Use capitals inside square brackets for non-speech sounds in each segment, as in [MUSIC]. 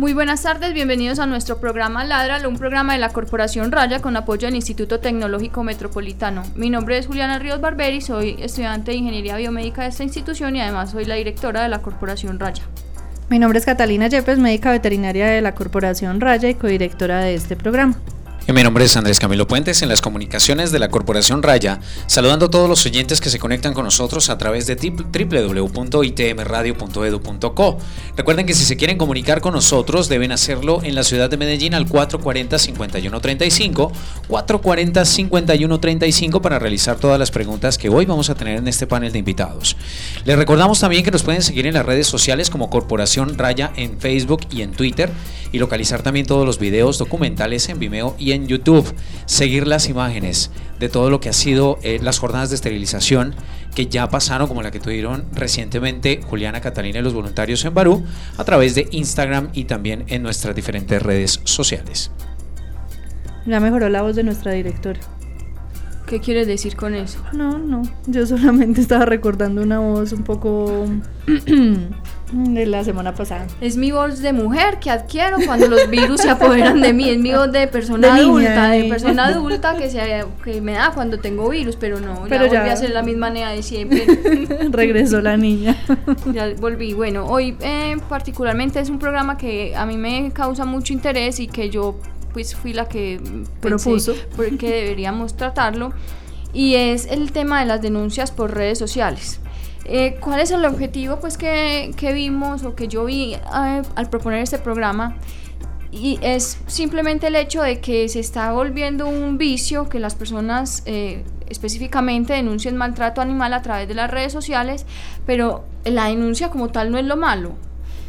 Muy buenas tardes, bienvenidos a nuestro programa Ladralo, un programa de la Corporación Raya con apoyo del Instituto Tecnológico Metropolitano. Mi nombre es Juliana Ríos Barberi, soy estudiante de Ingeniería Biomédica de esta institución y además soy la directora de la Corporación Raya. Mi nombre es Catalina Yepes, médica veterinaria de la Corporación Raya y codirectora de este programa mi nombre es Andrés Camilo Puentes en las comunicaciones de la Corporación Raya, saludando a todos los oyentes que se conectan con nosotros a través de www.itmradio.edu.co. Recuerden que si se quieren comunicar con nosotros deben hacerlo en la ciudad de Medellín al 440-5135, 440-5135 para realizar todas las preguntas que hoy vamos a tener en este panel de invitados. Les recordamos también que nos pueden seguir en las redes sociales como Corporación Raya en Facebook y en Twitter y localizar también todos los videos documentales en Vimeo y en YouTube. Seguir las imágenes de todo lo que ha sido eh, las jornadas de esterilización que ya pasaron, como la que tuvieron recientemente Juliana Catalina y los voluntarios en Barú, a través de Instagram y también en nuestras diferentes redes sociales. Ya mejoró la voz de nuestra directora. ¿Qué quieres decir con eso? No, no. Yo solamente estaba recordando una voz un poco [CLEARS THROAT] [CLEARS THROAT] de la semana pasada. Es mi voz de mujer que adquiero cuando los virus se apoderan de mí. Es mi voz de persona adulta, de persona adulta que, se, que me da cuando tengo virus, pero no, pero ya, volví a ser la misma nea de siempre. [LAUGHS] Regresó la niña. [LAUGHS] ya volví. Bueno, hoy eh, particularmente es un programa que a mí me causa mucho interés y que yo pues fui la que propuso que deberíamos tratarlo y es el tema de las denuncias por redes sociales. Eh, ¿Cuál es el objetivo pues que, que vimos o que yo vi eh, al proponer este programa? Y es simplemente el hecho de que se está volviendo un vicio que las personas eh, específicamente denuncien maltrato animal a través de las redes sociales, pero la denuncia como tal no es lo malo,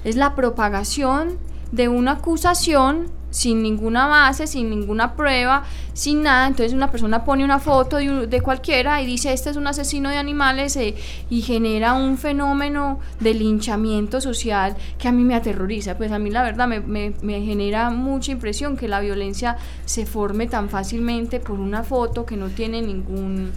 es la propagación de una acusación sin ninguna base, sin ninguna prueba, sin nada. Entonces una persona pone una foto de, cualquiera y dice, este es un asesino de animales eh, y genera un fenómeno de linchamiento social que a mí me aterroriza. Pues a mí la verdad me, me genera mucha impresión que la violencia se forme tan fácilmente por una foto que no tiene ningún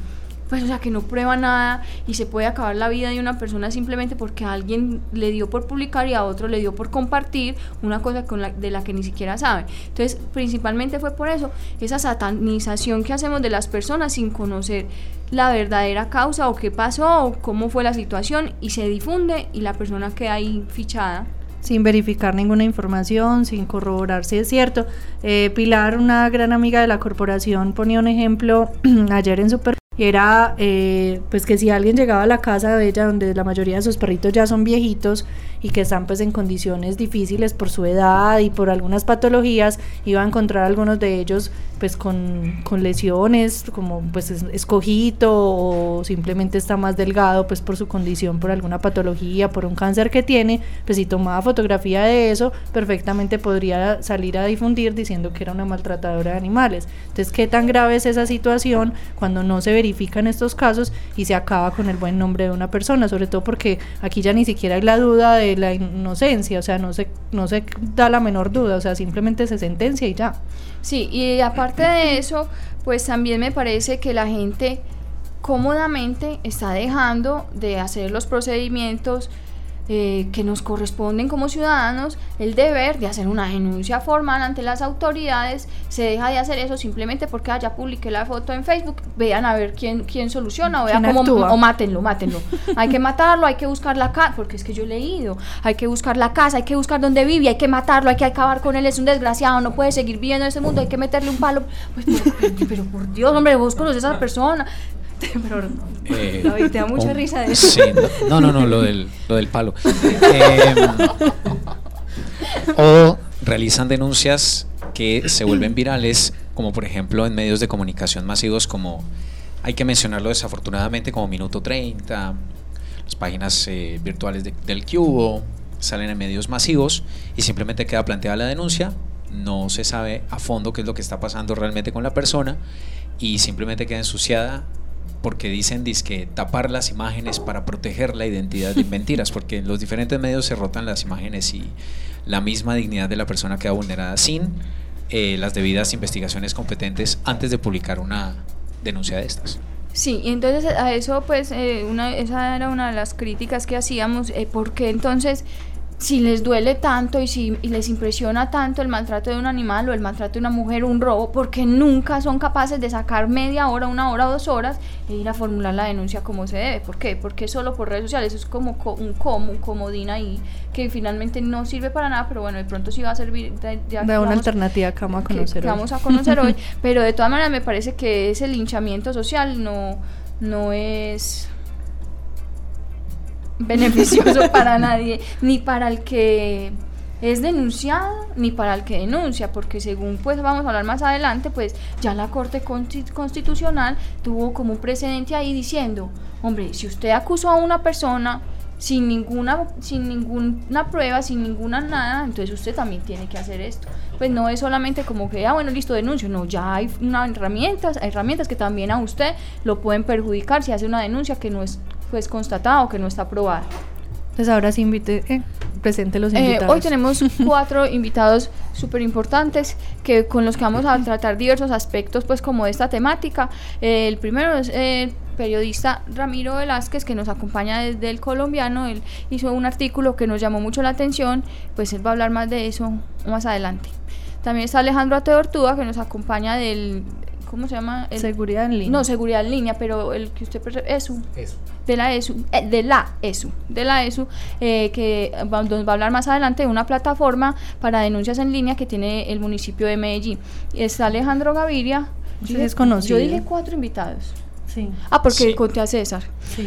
pues o sea que no prueba nada y se puede acabar la vida de una persona simplemente porque alguien le dio por publicar y a otro le dio por compartir una cosa con la, de la que ni siquiera sabe. Entonces, principalmente fue por eso, esa satanización que hacemos de las personas sin conocer la verdadera causa o qué pasó o cómo fue la situación y se difunde y la persona queda ahí fichada sin verificar ninguna información, sin corroborar si es cierto. Eh, Pilar, una gran amiga de la corporación, ponía un ejemplo [CLEARS THROAT] ayer en Super era eh, pues que si alguien llegaba a la casa de ella donde la mayoría de sus perritos ya son viejitos y que están pues en condiciones difíciles por su edad y por algunas patologías iba a encontrar algunos de ellos pues con, con lesiones como pues escojito o simplemente está más delgado pues por su condición por alguna patología por un cáncer que tiene pues si tomaba fotografía de eso perfectamente podría salir a difundir diciendo que era una maltratadora de animales. Entonces qué tan grave es esa situación cuando no se ve verifican estos casos y se acaba con el buen nombre de una persona, sobre todo porque aquí ya ni siquiera hay la duda de la inocencia, o sea, no se, no se da la menor duda, o sea, simplemente se sentencia y ya. Sí, y aparte de eso, pues también me parece que la gente cómodamente está dejando de hacer los procedimientos eh, que nos corresponden como ciudadanos el deber de hacer una denuncia formal ante las autoridades. Se deja de hacer eso simplemente porque ah, ya publiqué la foto en Facebook. Vean a ver quién, quién soluciona o vean cómo. O mátenlo, mátenlo. hay que matarlo, hay que buscar la casa. Porque es que yo he leído. Hay que buscar la casa, hay que buscar dónde vive, hay que matarlo, hay que acabar con él. Es un desgraciado, no puede seguir viviendo en ese mundo, hay que meterle un palo. Pues, pero, pero por Dios, hombre, vos conoces a esa persona. [LAUGHS] Pero eh, te da mucha risa de eso. Sí, no, no, no, lo del, lo del palo. Em, o realizan denuncias que se vuelven virales, como por ejemplo en medios de comunicación masivos como, hay que mencionarlo desafortunadamente como Minuto 30, las páginas eh, virtuales del Cubo, salen en medios masivos y simplemente queda planteada la denuncia, no se sabe a fondo qué es lo que está pasando realmente con la persona y simplemente queda ensuciada porque dicen que tapar las imágenes para proteger la identidad de mentiras, porque en los diferentes medios se rotan las imágenes y la misma dignidad de la persona queda vulnerada sin eh, las debidas investigaciones competentes antes de publicar una denuncia de estas. Sí, y entonces a eso pues eh, una, esa era una de las críticas que hacíamos, eh, porque entonces si les duele tanto y si les impresiona tanto el maltrato de un animal o el maltrato de una mujer, un robo, porque nunca son capaces de sacar media hora, una hora dos horas e ir a formular la denuncia como se debe. ¿Por qué? Porque solo por redes sociales es como un como, un comodín ahí que finalmente no sirve para nada, pero bueno, de pronto sí va a servir. De, una alternativa que vamos a conocer hoy. vamos a conocer hoy, [LAUGHS] pero de todas maneras me parece que ese linchamiento social no, no es beneficioso [LAUGHS] para nadie, ni para el que es denunciado, ni para el que denuncia, porque según pues vamos a hablar más adelante, pues ya la Corte Constitucional tuvo como un precedente ahí diciendo, hombre, si usted acusó a una persona sin ninguna, sin ninguna prueba, sin ninguna nada, entonces usted también tiene que hacer esto. Pues no es solamente como que, ah, bueno, listo, denuncio, no, ya hay una herramientas, hay herramientas que también a usted lo pueden perjudicar si hace una denuncia que no es pues constatado que no está aprobada. Pues ahora sí invite, eh, presente los eh, invitados. hoy tenemos [LAUGHS] cuatro invitados súper importantes que, con los que vamos a tratar diversos aspectos pues como de esta temática. Eh, el primero es el periodista Ramiro Velázquez que nos acompaña desde el colombiano. Él hizo un artículo que nos llamó mucho la atención, pues él va a hablar más de eso más adelante. También está Alejandro Ateortúa que nos acompaña del ¿cómo se llama? seguridad en línea. No, seguridad en línea, pero el que usted ESU. ESU. De la ESU, eh, de la ESU, de la ESU, eh, que va, va a hablar más adelante de una plataforma para denuncias en línea que tiene el municipio de Medellín. Está Alejandro Gaviria. Yo, yo dije cuatro invitados. Ah, porque conté a César.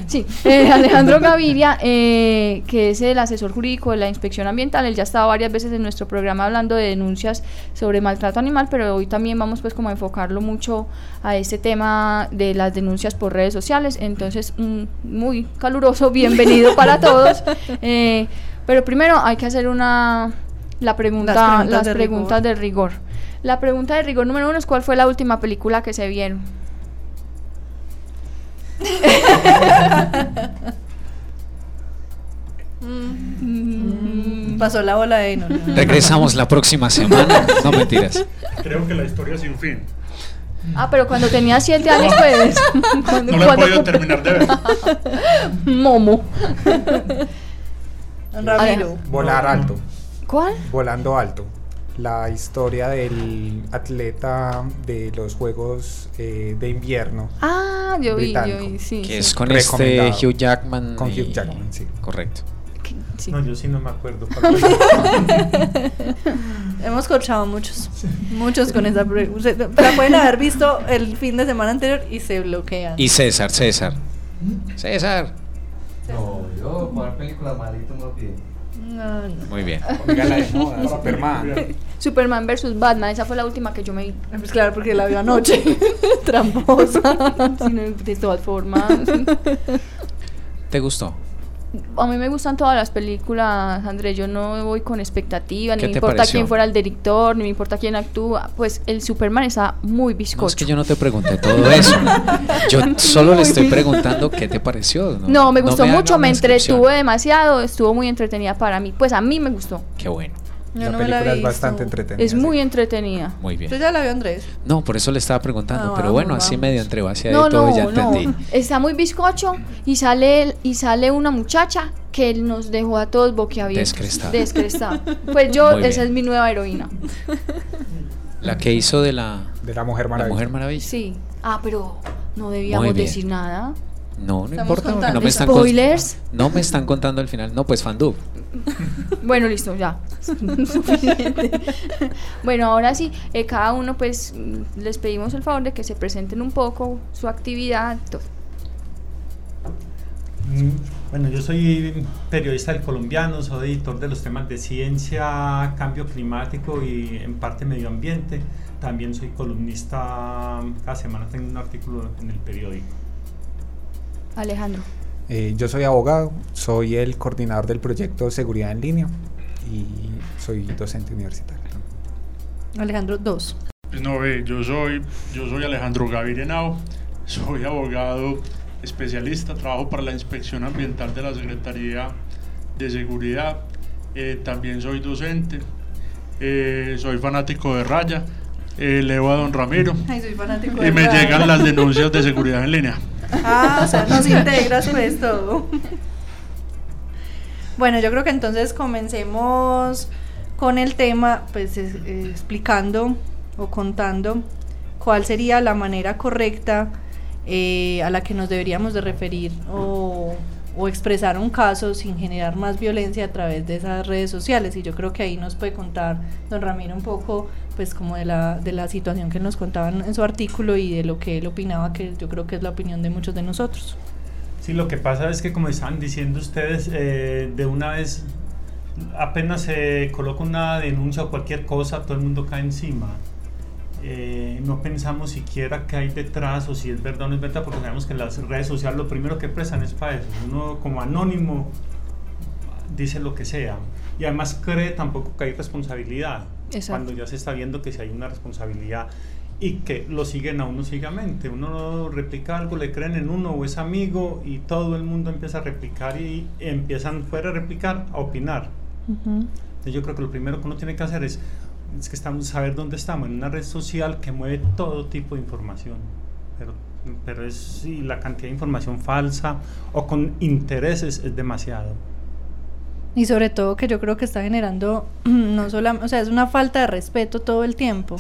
Sí. Eh, Alejandro Gaviria, eh, que es el asesor jurídico de la inspección ambiental, él ya ha estado varias veces en nuestro programa hablando de denuncias sobre maltrato animal, pero hoy también vamos pues como a enfocarlo mucho a este tema de las denuncias por redes sociales. Entonces, muy caluroso, [LAUGHS] bienvenido para [LAUGHS] todos. Eh, pero primero hay que hacer una la pregunta, las preguntas, de rigor. La pregunta de rigor número uno es ¿cuál fue la última película que se vieron? Mm. Pasó la bola de no, Regresamos la próxima semana. No mentiras. Creo que la historia sin fin. Ah, pero cuando tenía siete años, pues. [LAUGHS] no lo he podido terminar de ver. [LAUGHS] Momo. Ramiro. Volar alto. ¿Cuál? Volando alto la historia del atleta de los Juegos eh, de Invierno. Ah, yo vi, yo vi, sí. Que es con este Hugh Jackman. Con Hugh Jackman, sí. Correcto. No, yo sí no me acuerdo. [LAUGHS] [LAUGHS] Hemos corchado muchos. Muchos con esa pregunta. La pueden haber visto el fin de semana anterior y se bloquean. Y César, César. César. No, yo jugar películas malitas no bien. No, no. Muy bien. Superman. [LAUGHS] Superman versus Batman, esa fue la última que yo me vi. Pues claro, porque la vi anoche. [LAUGHS] Tramposa. [LAUGHS] de todas formas. ¿Te gustó? A mí me gustan todas las películas, André. Yo no voy con expectativa, ni me importa quién fuera el director, ni me importa quién actúa. Pues el Superman está muy bizcocho. No, es que yo no te pregunté todo eso. Yo [LAUGHS] solo le estoy preguntando qué te pareció. No, me gustó mucho, me entretuvo demasiado, estuvo muy entretenida para mí. Pues a mí me gustó. Qué bueno la película es bastante entretenida. Es muy entretenida. Muy bien. ¿Usted ya la vio, Andrés? No, por eso le estaba preguntando. Ah, pero bueno, así medio entre hacia no, todo ya entendí. Está muy bizcocho y sale, y sale una muchacha que nos dejó a todos boquiabiertos. Descrestada. Descrestada. Pues yo, esa es mi nueva heroína. La que hizo de la... De la Mujer Maravilla. La Mujer Maravilla. Sí. Ah, pero no debíamos decir nada. No, no importa. No me están ¿Spoilers? No me están contando al final. No, pues Fandub. [LAUGHS] bueno, listo, ya. [LAUGHS] bueno, ahora sí, eh, cada uno pues les pedimos el favor de que se presenten un poco su actividad. Mm, bueno, yo soy periodista del colombiano, soy editor de los temas de ciencia, cambio climático y en parte medio ambiente. También soy columnista, cada semana tengo un artículo en el periódico. Alejandro. Eh, yo soy abogado, soy el coordinador del proyecto Seguridad en Línea y soy docente universitario. Alejandro, dos. Pues no, ve, yo soy, yo soy Alejandro soy abogado especialista, trabajo para la Inspección Ambiental de la Secretaría de Seguridad, eh, también soy docente, eh, soy fanático de Raya, eh, leo a don Ramiro Ay, soy fanático y de me Raya. llegan las denuncias de seguridad en línea. Ah, o sea, nos [LAUGHS] integras pues todo. Bueno, yo creo que entonces comencemos con el tema, pues es- eh, explicando o contando cuál sería la manera correcta eh, a la que nos deberíamos de referir o, o expresar un caso sin generar más violencia a través de esas redes sociales. Y yo creo que ahí nos puede contar don Ramiro un poco pues como de la, de la situación que nos contaban en su artículo y de lo que él opinaba, que yo creo que es la opinión de muchos de nosotros. Sí, lo que pasa es que como estaban diciendo ustedes, eh, de una vez apenas se coloca una denuncia o cualquier cosa, todo el mundo cae encima. Eh, no pensamos siquiera qué hay detrás o si es verdad o no es verdad, porque sabemos que las redes sociales lo primero que prestan es para eso. Uno como anónimo dice lo que sea y además cree tampoco que hay responsabilidad. Exacto. Cuando ya se está viendo que si hay una responsabilidad y que lo siguen a uno ciegamente. Uno replica algo, le creen en uno o es amigo y todo el mundo empieza a replicar y empiezan fuera de replicar a opinar. Entonces yo creo que lo primero que uno tiene que hacer es, es que estamos, saber dónde estamos, en una red social que mueve todo tipo de información. Pero, pero es, sí, la cantidad de información falsa o con intereses es demasiado. Y sobre todo que yo creo que está generando, [CLEARS THROAT] no solamente, o sea, es una falta de respeto todo el tiempo.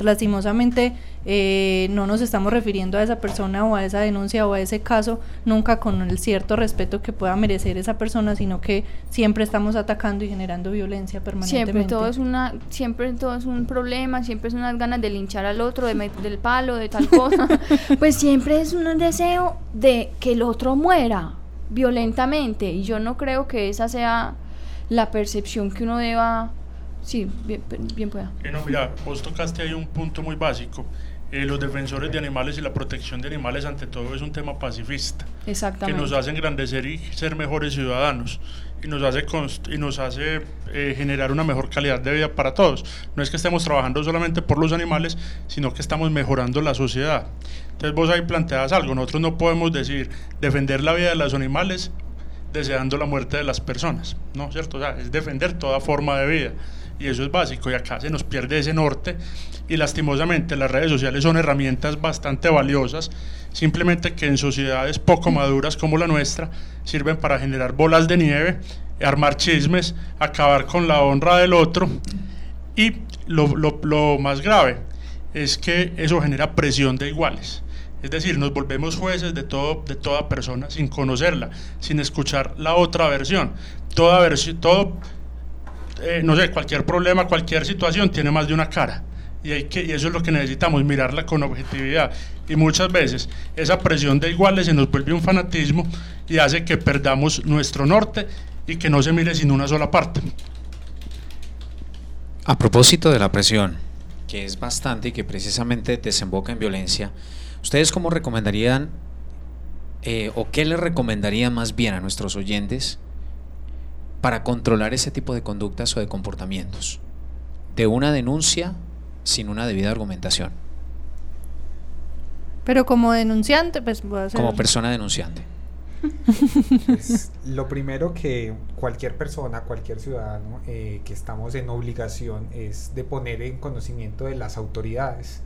Lastimosamente eh, no nos estamos refiriendo a esa persona o a esa denuncia o a ese caso nunca con el cierto respeto que pueda merecer esa persona, sino que siempre estamos atacando y generando violencia permanentemente. Siempre todo es una, siempre todo es un problema, siempre es unas ganas de linchar al otro, de [LAUGHS] meter del palo, de tal cosa. [LAUGHS] pues siempre es un deseo de que el otro muera violentamente. Y yo no creo que esa sea la percepción que uno deba. Sí, bien, bien pueda. Eh, no, mira, vos tocaste ahí un punto muy básico. Eh, los defensores de animales y la protección de animales ante todo es un tema pacifista que Exactamente. nos hace engrandecer y ser mejores ciudadanos y nos hace y nos hace eh, generar una mejor calidad de vida para todos. No es que estemos trabajando solamente por los animales, sino que estamos mejorando la sociedad. Entonces vos ahí planteas algo, nosotros no podemos decir defender la vida de los animales deseando la muerte de las personas, ¿no? ¿Cierto? O sea, es defender toda forma de vida. Y eso es básico, y acá se nos pierde ese norte, y lastimosamente las redes sociales son herramientas bastante valiosas, simplemente que en sociedades poco maduras como la nuestra sirven para generar bolas de nieve, armar chismes, acabar con la honra del otro, y lo, más grave es que eso genera presión de iguales. Es decir, nos volvemos jueces de, todo, de toda persona sin conocerla, sin escuchar la otra versión. Toda versión, todo, eh, no sé, cualquier problema, cualquier situación tiene más de una cara. Y, hay que, y eso es lo que necesitamos, mirarla con objetividad. Y muchas veces esa presión de iguales se nos vuelve un fanatismo y hace que perdamos nuestro norte y que no se mire sin una sola parte. A propósito de la presión, que es bastante y que precisamente desemboca en violencia, ¿ustedes cómo recomendarían eh, o qué les recomendarían más bien a nuestros oyentes para controlar ese tipo de conductas o de comportamientos? De una denuncia sin una debida argumentación, Pero como denunciante, pues voy a hacer... como persona denunciante. Pues, lo primero que cualquier persona, cualquier ciudadano eh, que estamos en obligación es de poner en conocimiento de las autoridades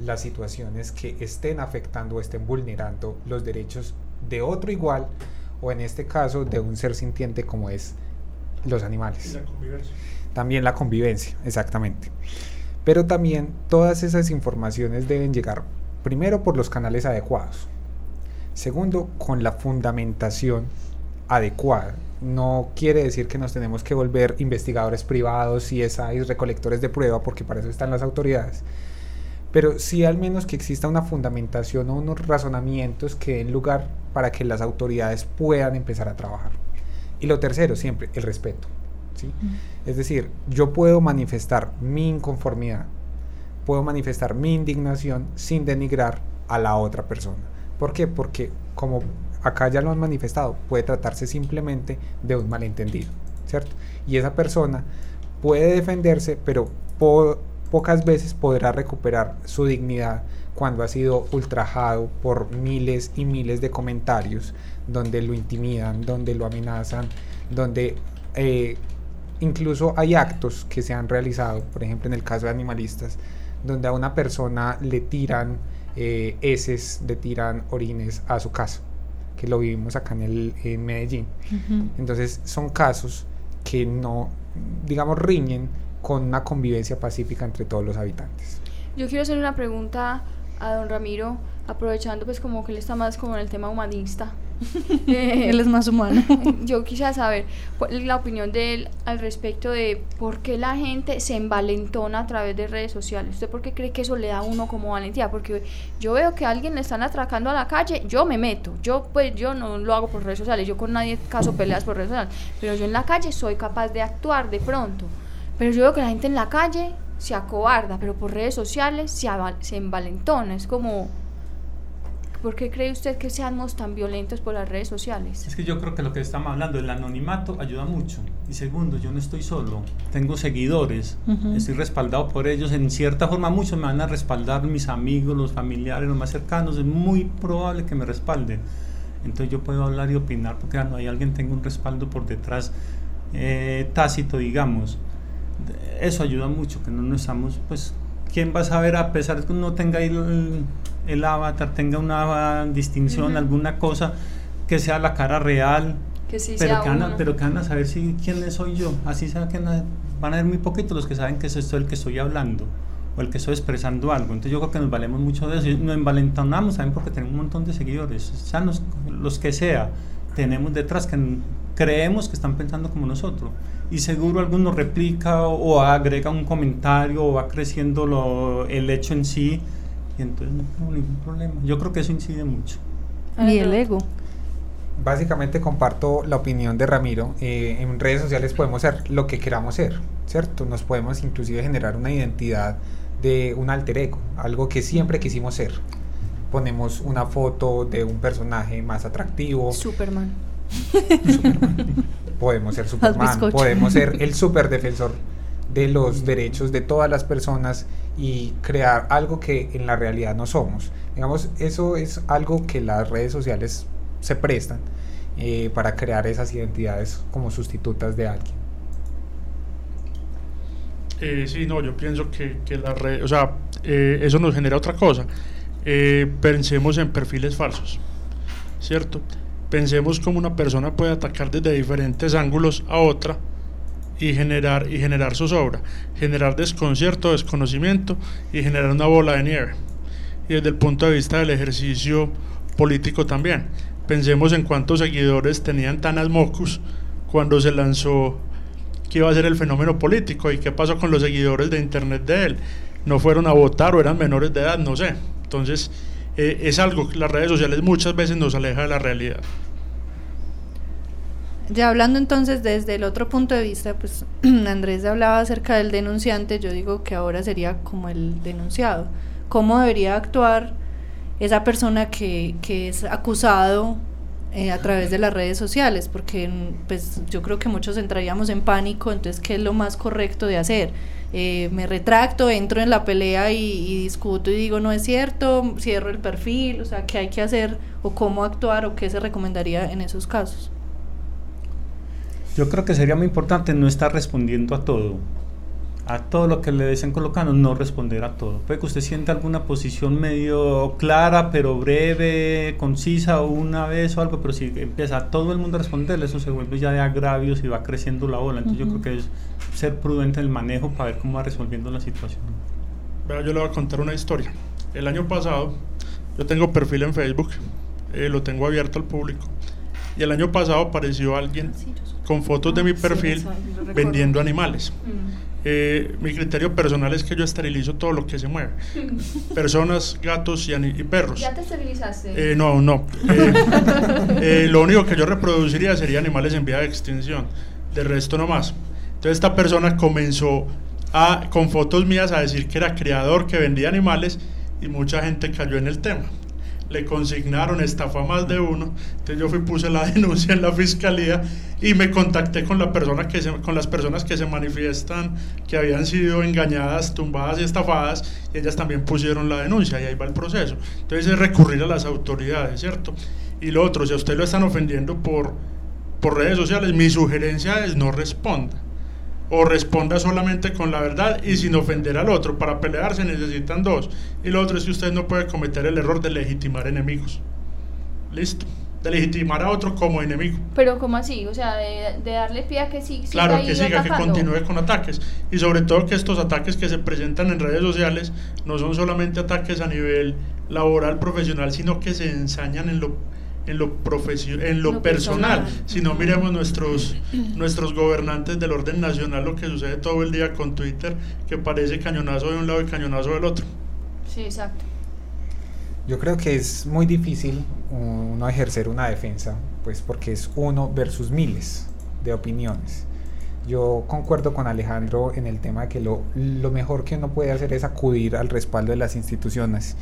las situaciones que estén afectando o estén vulnerando los derechos de otro igual o en este caso de un ser sintiente como es los animales. También la convivencia, exactamente. Pero también todas esas informaciones deben llegar primero por los canales adecuados. Segundo, con la fundamentación adecuada. No quiere decir que nos tenemos que volver investigadores privados, CSI, recolectores de prueba, porque para eso están las autoridades. Pero sí al menos que exista una fundamentación o unos razonamientos que den lugar para que las autoridades puedan empezar a trabajar. Y lo tercero, siempre, el respeto. ¿sí? Es decir, yo puedo manifestar mi inconformidad, puedo manifestar mi indignación sin denigrar a la otra persona. ¿Por qué? Porque como acá ya lo han manifestado, puede tratarse simplemente de un malentendido, ¿cierto? Y esa persona puede defenderse, pero pocas veces podrá recuperar su dignidad cuando ha sido ultrajado por miles y miles de comentarios donde lo intimidan, donde lo amenazan, donde eh, incluso hay actos que se han realizado, por ejemplo en el caso de animalistas, donde a una persona le tiran eh, heces, le tiran orines a su casa, que lo vivimos acá en, el, en Medellín. Entonces son casos que no, digamos, riñen con una convivencia pacífica entre todos los habitantes. Yo quiero hacer una pregunta a don Ramiro, aprovechando pues como que él está más como en el tema humanista. [LAUGHS] [LAUGHS] él es más humano. [LAUGHS] Yo quisiera saber la opinión de él al respecto de por qué la gente se envalentona a través de redes sociales. ¿Usted por qué cree que eso le da a uno como valentía? Porque yo veo que a alguien le están atracando a la calle, yo me meto. Yo pues yo no lo hago por redes sociales, yo con nadie caso peleas por redes sociales, pero yo en la calle soy capaz de actuar de pronto. Pero yo veo que la gente en la calle se acobarda, pero por redes sociales se, se envalentona. Es como, ¿por qué cree usted que seamos tan violentos por las redes sociales? Es que yo creo que lo que estamos hablando, el anonimato ayuda mucho. Y segundo, yo no estoy solo, tengo seguidores, estoy respaldado por ellos. En cierta forma, muchos me van a respaldar, mis amigos, los familiares, los más cercanos. Es muy probable que me respalden. Entonces yo puedo hablar y opinar porque no hay alguien tenga un respaldo por detrás eh, tácito, digamos eso ayuda mucho, que no nos estamos, pues, ¿quién va a saber a pesar de que uno tenga el, el avatar, tenga una distinción, alguna cosa, que sea la cara real? Que sí pero, sea que van a, pero que van a saber si, quién soy yo. Así sea que van a ver muy poquitos los que saben que es esto el que estoy hablando o el que estoy expresando algo. Entonces yo creo que nos valemos mucho de eso. Nos envalentonamos, ¿saben? Porque tenemos un montón de seguidores. O sea, los, los que sea, tenemos detrás que creemos que están pensando como nosotros y seguro alguno replica o, agrega un comentario o va creciendo lo, el hecho en sí y entonces no tengo ningún problema. Yo creo que eso incide mucho. Y el ego. Básicamente comparto la opinión de Ramiro. Eh, en redes sociales podemos ser lo que queramos ser, ¿cierto? Nos podemos inclusive generar una identidad de un alter ego, algo que siempre quisimos ser. Ponemos una foto de un personaje más atractivo. Superman. Superman podemos ser [LAUGHS] Superman, podemos ser el super defensor de los derechos de todas las personas y crear algo que en la realidad no somos. Digamos, eso es algo que las redes sociales se prestan eh, para crear esas identidades como sustitutas de alguien. Eh, sí, no, yo pienso que, que la red, o sea, eh, eso nos genera otra cosa. pensemos en perfiles falsos, ¿cierto? Pensemos cómo una persona puede atacar desde diferentes ángulos a otra y generar, y generar zozobra, generar desconcierto, desconocimiento y generar una bola de nieve. Y desde el punto de vista del ejercicio político también. Pensemos en cuántos seguidores tenían Tanas Mocus cuando se lanzó que iba a ser el fenómeno político y qué pasó con los seguidores de internet de él. No fueron a votar o eran menores de edad, no sé. Entonces, eh, es algo que las redes sociales muchas veces nos aleja de la realidad. Ya hablando entonces desde el otro punto de vista, pues [CLEARS THROAT] Andrés hablaba acerca del denunciante, yo digo que ahora sería como el denunciado. ¿Cómo debería actuar esa persona que, que es acusado eh, a través de las redes sociales? Porque pues yo creo que muchos entraríamos en pánico, entonces ¿qué es lo más correcto de hacer? Eh, me retracto, entro en la pelea y, discuto y digo no es cierto, cierro el perfil, o sea, ¿qué hay que hacer o cómo actuar o qué se recomendaría en esos casos? Yo creo que sería muy importante no estar respondiendo a todo, a todo lo que le dicen colocando, no responder a todo. Puede que usted sienta alguna posición medio clara, pero breve, concisa o una vez o algo, pero si empieza a todo el mundo a responderle, eso se vuelve ya de agravios y va creciendo la ola. Entonces yo creo que es ser prudente en el manejo para ver cómo va resolviendo la situación. yo le voy a contar una historia. El año pasado, yo tengo perfil en Facebook, eh, lo tengo abierto al público, y el año pasado apareció alguien con fotos de mi perfil vendiendo animales. Mm. Eh, mi criterio personal es que yo esterilizo todo lo que se mueve. [LAUGHS] Personas, gatos y, perros. ¿Ya te esterilizaste? Eh, no, no. [LAUGHS] Eh, lo único que yo reproduciría sería animales en vía de extinción. De resto no más. Entonces esta persona comenzó a, con fotos mías a decir que era creador, que vendía animales y mucha gente cayó en el tema. Le consignaron estafa más de uno. Entonces yo fui puse la [LAUGHS] denuncia en la fiscalía y me contacté con la persona que se, con las personas que se manifiestan que habían sido engañadas, tumbadas y estafadas y ellas también pusieron la denuncia y ahí va el proceso. Entonces es recurrir a las autoridades, ¿cierto? Y lo otro, si a usted lo están ofendiendo por por redes sociales, mi sugerencia es no responda o responda solamente con la verdad y sin ofender al otro. Para pelear se necesitan dos. Y lo otro es que usted no puede cometer el error de legitimar enemigos. Listo. De legitimar a otro como enemigo. Pero ¿cómo así? O sea, de, darle pie a que sí, siga Claro, que siga, que continúe con ataques. Y sobre todo que estos ataques que se presentan en redes sociales no son solamente ataques a nivel laboral, profesional, sino que se ensañan en lo en lo, en lo, personal, si no miremos nuestros, [CLEARS THROAT] nuestros gobernantes del orden nacional, lo que sucede todo el día con Twitter, que parece cañonazo de un lado y cañonazo del otro. Sí, exacto. Yo creo que es muy difícil uno ejercer una defensa, pues porque es uno versus miles de opiniones. Yo concuerdo con Alejandro en el tema de que lo, lo mejor que uno puede hacer es acudir al respaldo de las instituciones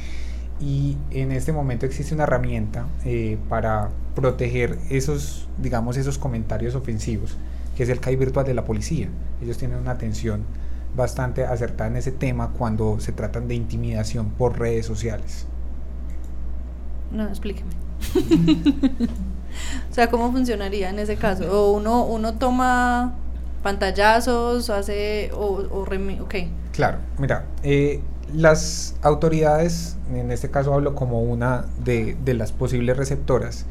y en este momento existe una herramienta eh, para proteger esos, digamos, esos comentarios ofensivos, que es el CAI virtual de la policía. Ellos tienen una atención bastante acertada en ese tema cuando se tratan de intimidación por redes sociales. No, explíqueme. [LAUGHS] o sea, ¿cómo funcionaría en ese caso? ¿O uno, uno toma pantallazos, hace, o, o ok. Claro, mira, eh, las autoridades, en este caso hablo como una de, las posibles receptoras,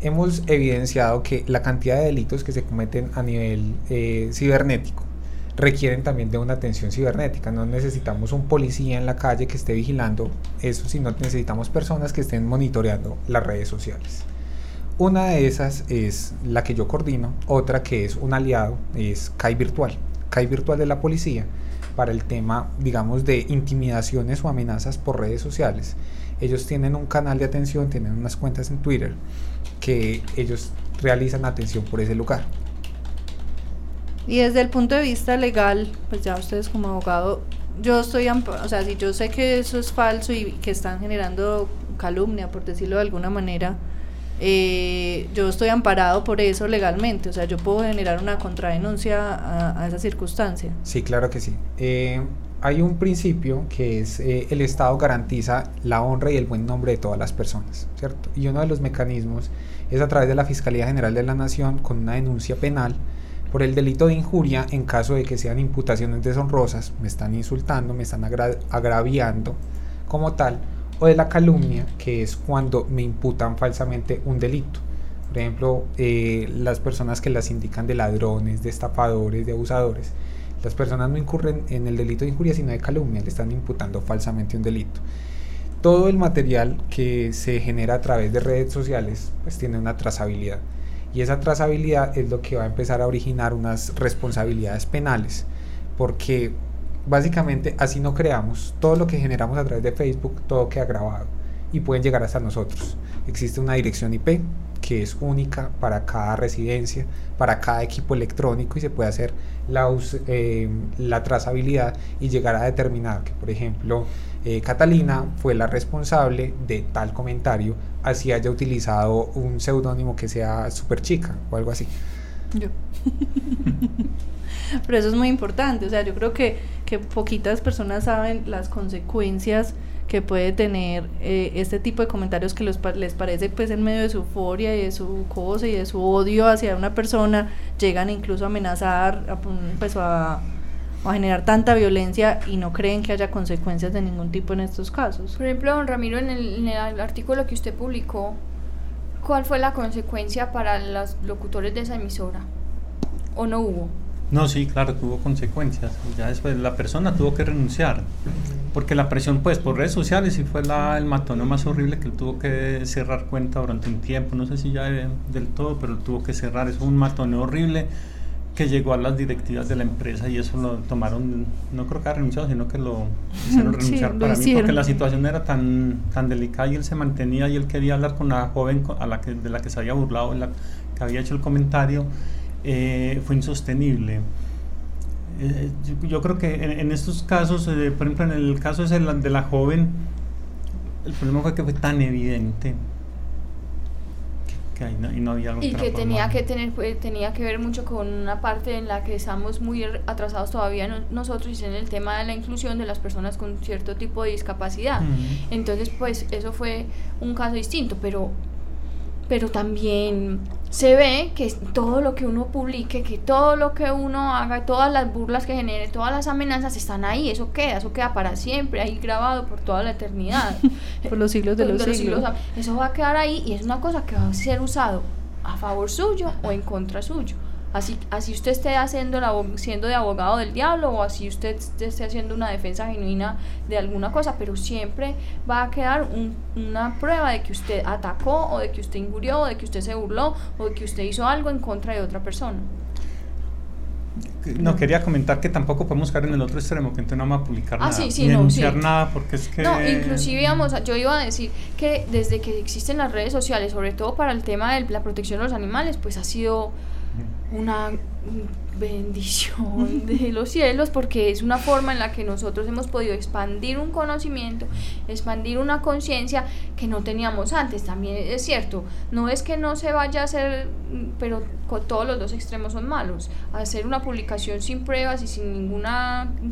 hemos evidenciado que la cantidad de delitos que se cometen a nivel eh, cibernético requieren también de una atención cibernética. No necesitamos un policía en la calle que esté vigilando eso, sino necesitamos personas que estén monitoreando las redes sociales. Una de esas es la que yo coordino, otra que es un aliado, es CAI Virtual, CAI Virtual de la Policía, para el tema, digamos, de intimidaciones o amenazas por redes sociales. Ellos tienen un canal de atención, tienen unas cuentas en Twitter que ellos realizan atención por ese lugar. Y desde el punto de vista legal, pues ya ustedes como abogado, yo estoy, o sea, si yo sé que eso es falso y que están generando calumnia, por decirlo de alguna manera, eh, yo estoy amparado por eso legalmente, o sea, yo puedo generar una contradenuncia a, esa circunstancia. Sí, claro que sí. Eh, hay un principio que es eh, el Estado garantiza la honra y el buen nombre de todas las personas, ¿cierto? Y uno de los mecanismos es a través de la Fiscalía General de la Nación con una denuncia penal por el delito de injuria en caso de que sean imputaciones deshonrosas, me están insultando, me están agraviando como tal, o de la calumnia, que es cuando me imputan falsamente un delito. Por ejemplo, eh, las personas que las indican de ladrones, de estafadores, de abusadores, las personas no incurren en el delito de injuria, sino de calumnia, le están imputando falsamente un delito. Todo el material que se genera a través de redes sociales, pues tiene una trazabilidad. Y esa trazabilidad es lo que va a empezar a originar unas responsabilidades penales, porque básicamente así no creamos, todo lo que generamos a través de Facebook, todo queda grabado y pueden llegar hasta nosotros. Existe una dirección IP que es única para cada residencia, para cada equipo electrónico y se puede hacer la, eh, la trazabilidad y llegar a determinar que, por ejemplo, eh, Catalina fue la responsable de tal comentario, así haya utilizado un seudónimo que sea super chica o algo así. Yo. [LAUGHS] Pero eso es muy importante, o sea, yo creo que, que poquitas personas saben las consecuencias que puede tener eh, este tipo de comentarios que les parece pues en medio de su euforia y de su cosa y de su odio hacia una persona, llegan incluso a amenazar, a, pues a, a generar tanta violencia y no creen que haya consecuencias de ningún tipo en estos casos. Por ejemplo, don Ramiro, en el, en el artículo que usted publicó, ¿cuál fue la consecuencia para los locutores de esa emisora? ¿O no hubo? No, sí, claro, tuvo consecuencias. Ya después la persona tuvo que renunciar. Porque la presión, pues, por redes sociales y fue la, el matón más horrible que él tuvo que cerrar cuenta durante un tiempo. No sé si ya del todo, pero tuvo que cerrar. Es un matón horrible que llegó a las directivas de la empresa y eso lo tomaron, no creo que haya renunciado, sino que lo hicieron [LAUGHS] renunciar para mí porque la situación era tan, tan delicada y él se mantenía y él quería hablar con la joven a la que, de la que se había burlado, la que había hecho el comentario eh, fue insostenible. Eh, yo, creo que en, estos casos, eh, por ejemplo, en el caso de la, de la joven, el problema fue que fue tan evidente que ahí no, y no había y otra que tenía que tener pues, tenía que ver mucho con una parte en la que estamos muy atrasados todavía no- nosotros y es en el tema de la inclusión de las personas con cierto tipo de discapacidad Ujú. entonces pues eso fue un caso distinto pero pero también se ve que todo lo que uno publique, que todo lo que uno haga, todas las burlas que genere, todas las amenazas están ahí, eso queda, eso queda para siempre, ahí grabado por toda la eternidad. [LAUGHS] Por los siglos de Por los siglos. Eso va a quedar ahí y es una cosa que va a ser usado a favor suyo o en contra suyo. Así, así usted esté haciendo la, siendo de abogado del diablo o así usted esté haciendo una defensa genuina de alguna cosa, pero siempre va a quedar un- una prueba de que usted atacó o de que usted injurió o de que usted se burló o de que usted hizo algo en contra de otra persona. No, quería comentar que tampoco podemos caer en el otro extremo, que entonces no vamos a publicar Ah, nada, sí, sí, ni no, denunciar sí. nada, porque es que... No, inclusive vamos a- yo iba a decir que desde que existen las redes sociales, sobre todo para el tema de la protección de los animales, pues ha sido una bendición de los cielos porque es una forma en la que nosotros hemos podido expandir un conocimiento, expandir una conciencia que no teníamos antes. También es cierto, no es que no se vaya a hacer, pero con todos los dos extremos son malos. Hacer una publicación sin pruebas y sin ningún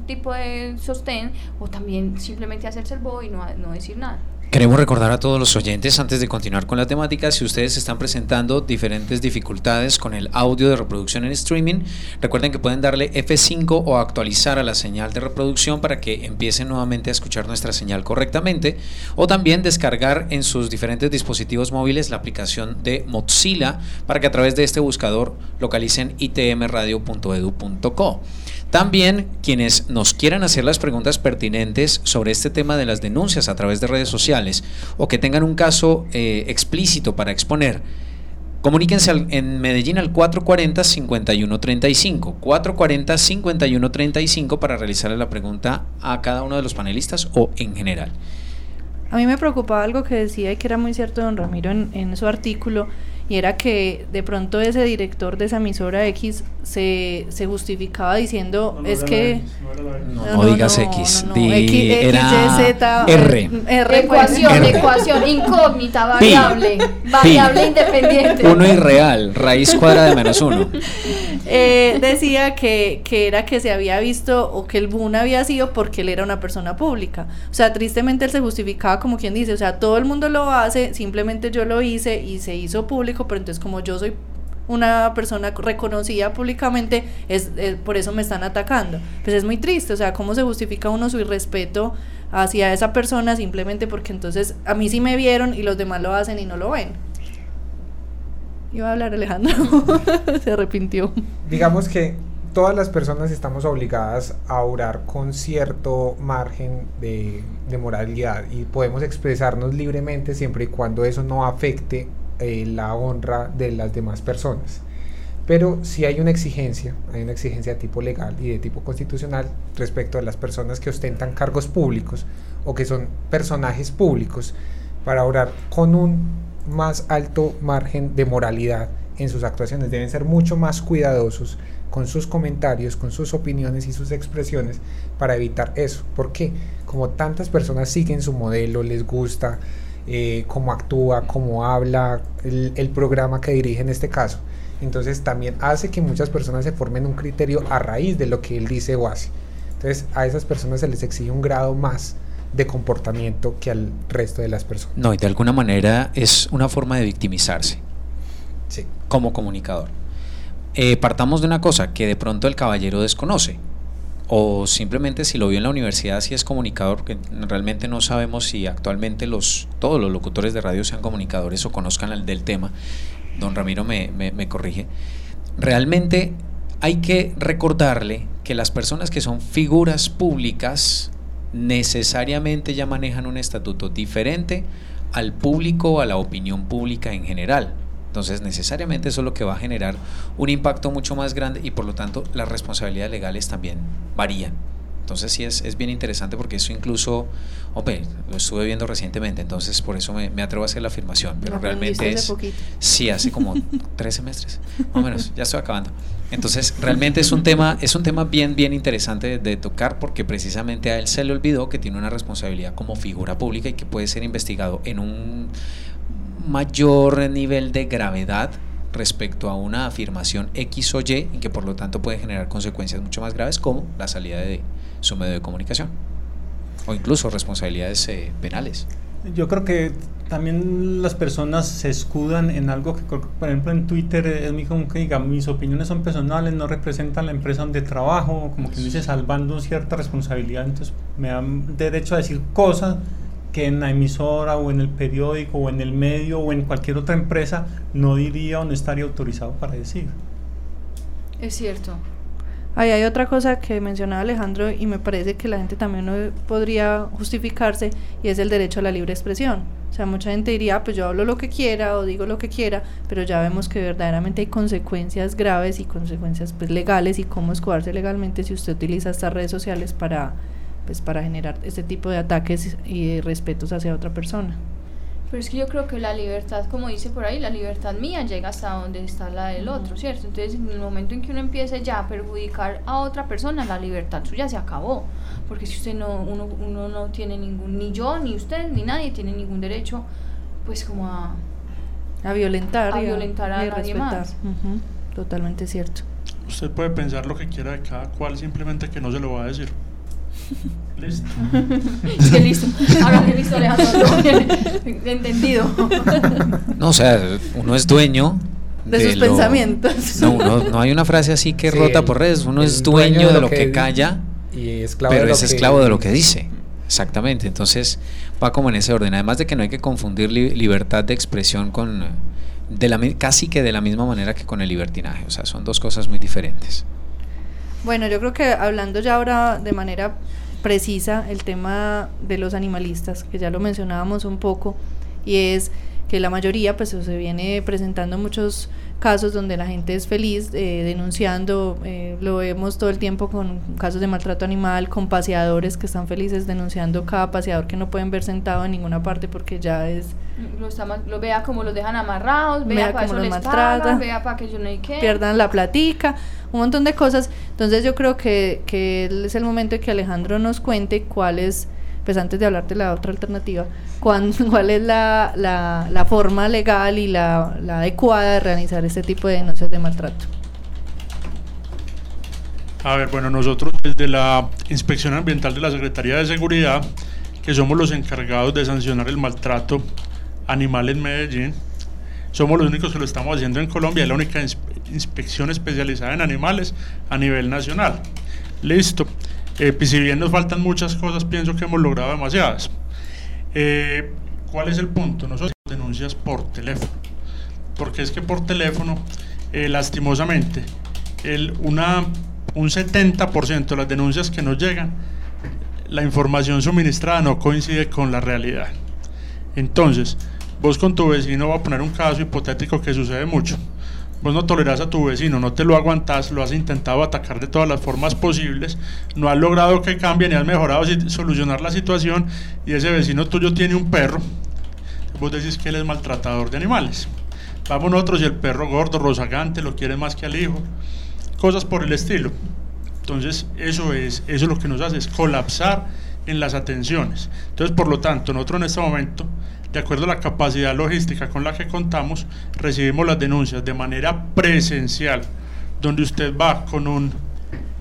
tipo de sostén o también simplemente hacerse el bobo y no, no decir nada. Queremos recordar a todos los oyentes, antes de continuar con la temática, si ustedes están presentando diferentes dificultades con el audio de reproducción en streaming, recuerden que pueden darle F5 o actualizar a la señal de reproducción para que empiecen nuevamente a escuchar nuestra señal correctamente, o también descargar en sus diferentes dispositivos móviles la aplicación de Mozilla para que a través de este buscador localicen itmradio.edu.co. También quienes nos quieran hacer las preguntas pertinentes sobre este tema de las denuncias a través de redes sociales o que tengan un caso eh, explícito para exponer, comuníquense en Medellín al 440-5135. 440-5135 para realizarle la pregunta a cada uno de los panelistas o en general. A mí me preocupaba algo que decía y que era muy cierto don Ramiro en, en su artículo, y era que de pronto ese director de esa emisora X se, se justificaba diciendo, No, no es que... no digas X, no, di- X, X, era Y, Z, R. R, Ecuación, R. ecuación, incógnita, Pi. variable, variable independiente. Uno irreal, raíz cuadrada de menos uno. [LAUGHS] Eh, decía que, que era que se había visto o que el boom había sido porque él era una persona pública. O sea, tristemente él se justificaba como quien dice, o sea, todo el mundo lo hace, simplemente yo lo hice y se hizo público, pero entonces como yo soy una persona reconocida públicamente, es, es- por eso me están atacando. Pues es muy triste, o sea, cómo se justifica uno su irrespeto hacia esa persona simplemente porque entonces a mí sí me vieron y los demás lo hacen y no lo ven. Iba a hablar Alejandro, [LAUGHS] se arrepintió. Digamos que todas las personas estamos obligadas a orar con cierto margen de, de moralidad y podemos expresarnos libremente siempre y cuando eso no afecte eh, la honra de las demás personas. Pero si hay una exigencia, hay una exigencia de tipo legal y de tipo constitucional respecto a las personas que ostentan cargos públicos o que son personajes públicos para orar con un más alto margen de moralidad en sus actuaciones. Deben ser mucho más cuidadosos con sus comentarios, con sus opiniones y sus expresiones para evitar eso. ¿Por qué? Como tantas personas siguen su modelo, les gusta eh, cómo actúa, cómo habla, el, el programa que dirige en este caso. Entonces también hace que muchas personas se formen un criterio a raíz de lo que él dice o hace. Entonces a esas personas se les exige un grado más de comportamiento que al resto de las personas. No, y de alguna manera es una forma de victimizarse Sí. como comunicador. Eh, partamos de una cosa que de pronto el caballero desconoce. O simplemente si lo vio en la universidad, si es comunicador, porque realmente no sabemos si actualmente los, todos los locutores de radio sean comunicadores o conozcan el del tema. Don Ramiro me, me- me corrige. Realmente hay que recordarle que las personas que son figuras públicas necesariamente ya manejan un estatuto diferente al público o a la opinión pública en general. Entonces, necesariamente eso es lo que va a generar un impacto mucho más grande y por lo tanto las responsabilidades legales también varían. Entonces sí es, es bien interesante porque eso incluso, hombre, lo estuve viendo recientemente, entonces por eso me, me atrevo a hacer la afirmación, pero realmente es... poquito. Sí, hace como [LAUGHS] tres semestres, más o menos, ya estoy acabando. Entonces realmente es un tema, es un tema bien, bien interesante de, de tocar porque precisamente a él se le olvidó que tiene una responsabilidad como figura pública y que puede ser investigado en un mayor nivel de gravedad respecto a una afirmación X o Y y que por lo tanto puede generar consecuencias mucho más graves como la salida de su medio de comunicación o incluso responsabilidades eh, penales. Yo creo que también las personas se escudan en algo que, por ejemplo, en Twitter es muy común que digan mis opiniones son personales, no representan la empresa donde trabajo, como que dice salvando cierta responsabilidad, entonces me dan derecho a decir cosas que en la emisora o en el periódico o en el medio o en cualquier otra empresa no diría o no estaría autorizado para decir. Es cierto. Ahí hay otra cosa que mencionaba Alejandro y me parece que la gente también no podría justificarse y es el derecho a la libre expresión. O sea, mucha gente diría, "Ah, pues yo hablo lo que quiera o digo lo que quiera, pero ya vemos que verdaderamente hay consecuencias graves y consecuencias pues legales y cómo escudarse legalmente si usted utiliza estas redes sociales para pues para generar este tipo de ataques y de respetos hacia otra persona. Pero es que yo creo que la libertad, como dice por ahí, la libertad mía llega hasta donde está la del otro, ¿cierto? Entonces, en el momento en que uno empiece ya a perjudicar a otra persona, la libertad suya se acabó. Porque si usted no, uno, uno no tiene ningún, ni yo, ni usted, ni nadie tiene ningún derecho, pues como a... A violentar, A violentar a y nadie respetar. más. Totalmente cierto. Usted puede pensar lo que quiera de cada cual, simplemente que no se lo va a decir. Listo. [LAUGHS] Que listo, ahora le he [LAUGHS] entendido. No, o sea, uno es dueño De sus lo- pensamientos. No, uno- no hay una frase así que [LAUGHS] Sí, rota el- por redes. Uno es dueño de lo que calla, y esclavo pero de lo es que esclavo de lo que dice. Exactamente. Entonces va como en ese orden. Además de que no hay que confundir li- libertad de expresión con de la mi- casi que de la misma manera que con el libertinaje. O sea, son dos cosas muy diferentes. Bueno, yo creo que hablando ya ahora de manera precisa el tema de los animalistas, que ya lo mencionábamos un poco, y es que la mayoría, pues se viene presentando muchos casos donde la gente es feliz eh, denunciando, eh, lo vemos todo el tiempo con casos de maltrato animal, con paseadores que están felices denunciando cada paseador que no pueden ver sentado en ninguna parte porque ya es Lo, está lo vea como los dejan amarrados, vea, Vea para cómo eso los les maltrata. pagan, vea para que yo no hay qué. pierdan la platica, un montón de cosas. Entonces yo creo que, que es el momento de que Alejandro nos cuente cuál es, pues antes de hablar de la otra alternativa, cuán- [LAUGHS] cuál es la, la, la forma legal y la, la adecuada de realizar este tipo de denuncias de maltrato. A ver, bueno, nosotros desde la Inspección Ambiental de la Secretaría de Seguridad, que somos los encargados de sancionar el maltrato animal en Medellín, somos los únicos que lo estamos haciendo en Colombia, es la única inspección especializada en animales a nivel nacional. Listo. Eh, pues si bien nos faltan muchas cosas, pienso que hemos logrado demasiadas. Eh, ¿Cuál es el punto? Nosotros denuncias por teléfono. Porque es que por teléfono, eh, lastimosamente, el, una, un 70% de las denuncias que nos llegan, la información suministrada no coincide con la realidad. Entonces, vos con tu vecino, voy a poner un caso hipotético que sucede mucho. Vos no tolerás a tu vecino, no te lo aguantás, lo has intentado atacar de todas las formas posibles, no has logrado que cambie ni has mejorado solucionar la situación y ese vecino tuyo tiene un perro. Vos decís que él es maltratador de animales. Vamos nosotros y el perro gordo, rozagante, lo quiere más que al hijo. Cosas por el estilo. Entonces, eso es, eso es lo que nos hace, es colapsar en las atenciones. Entonces, por lo tanto, nosotros en este momento, de acuerdo a la capacidad logística con la que contamos, recibimos las denuncias de manera presencial, donde usted va con un,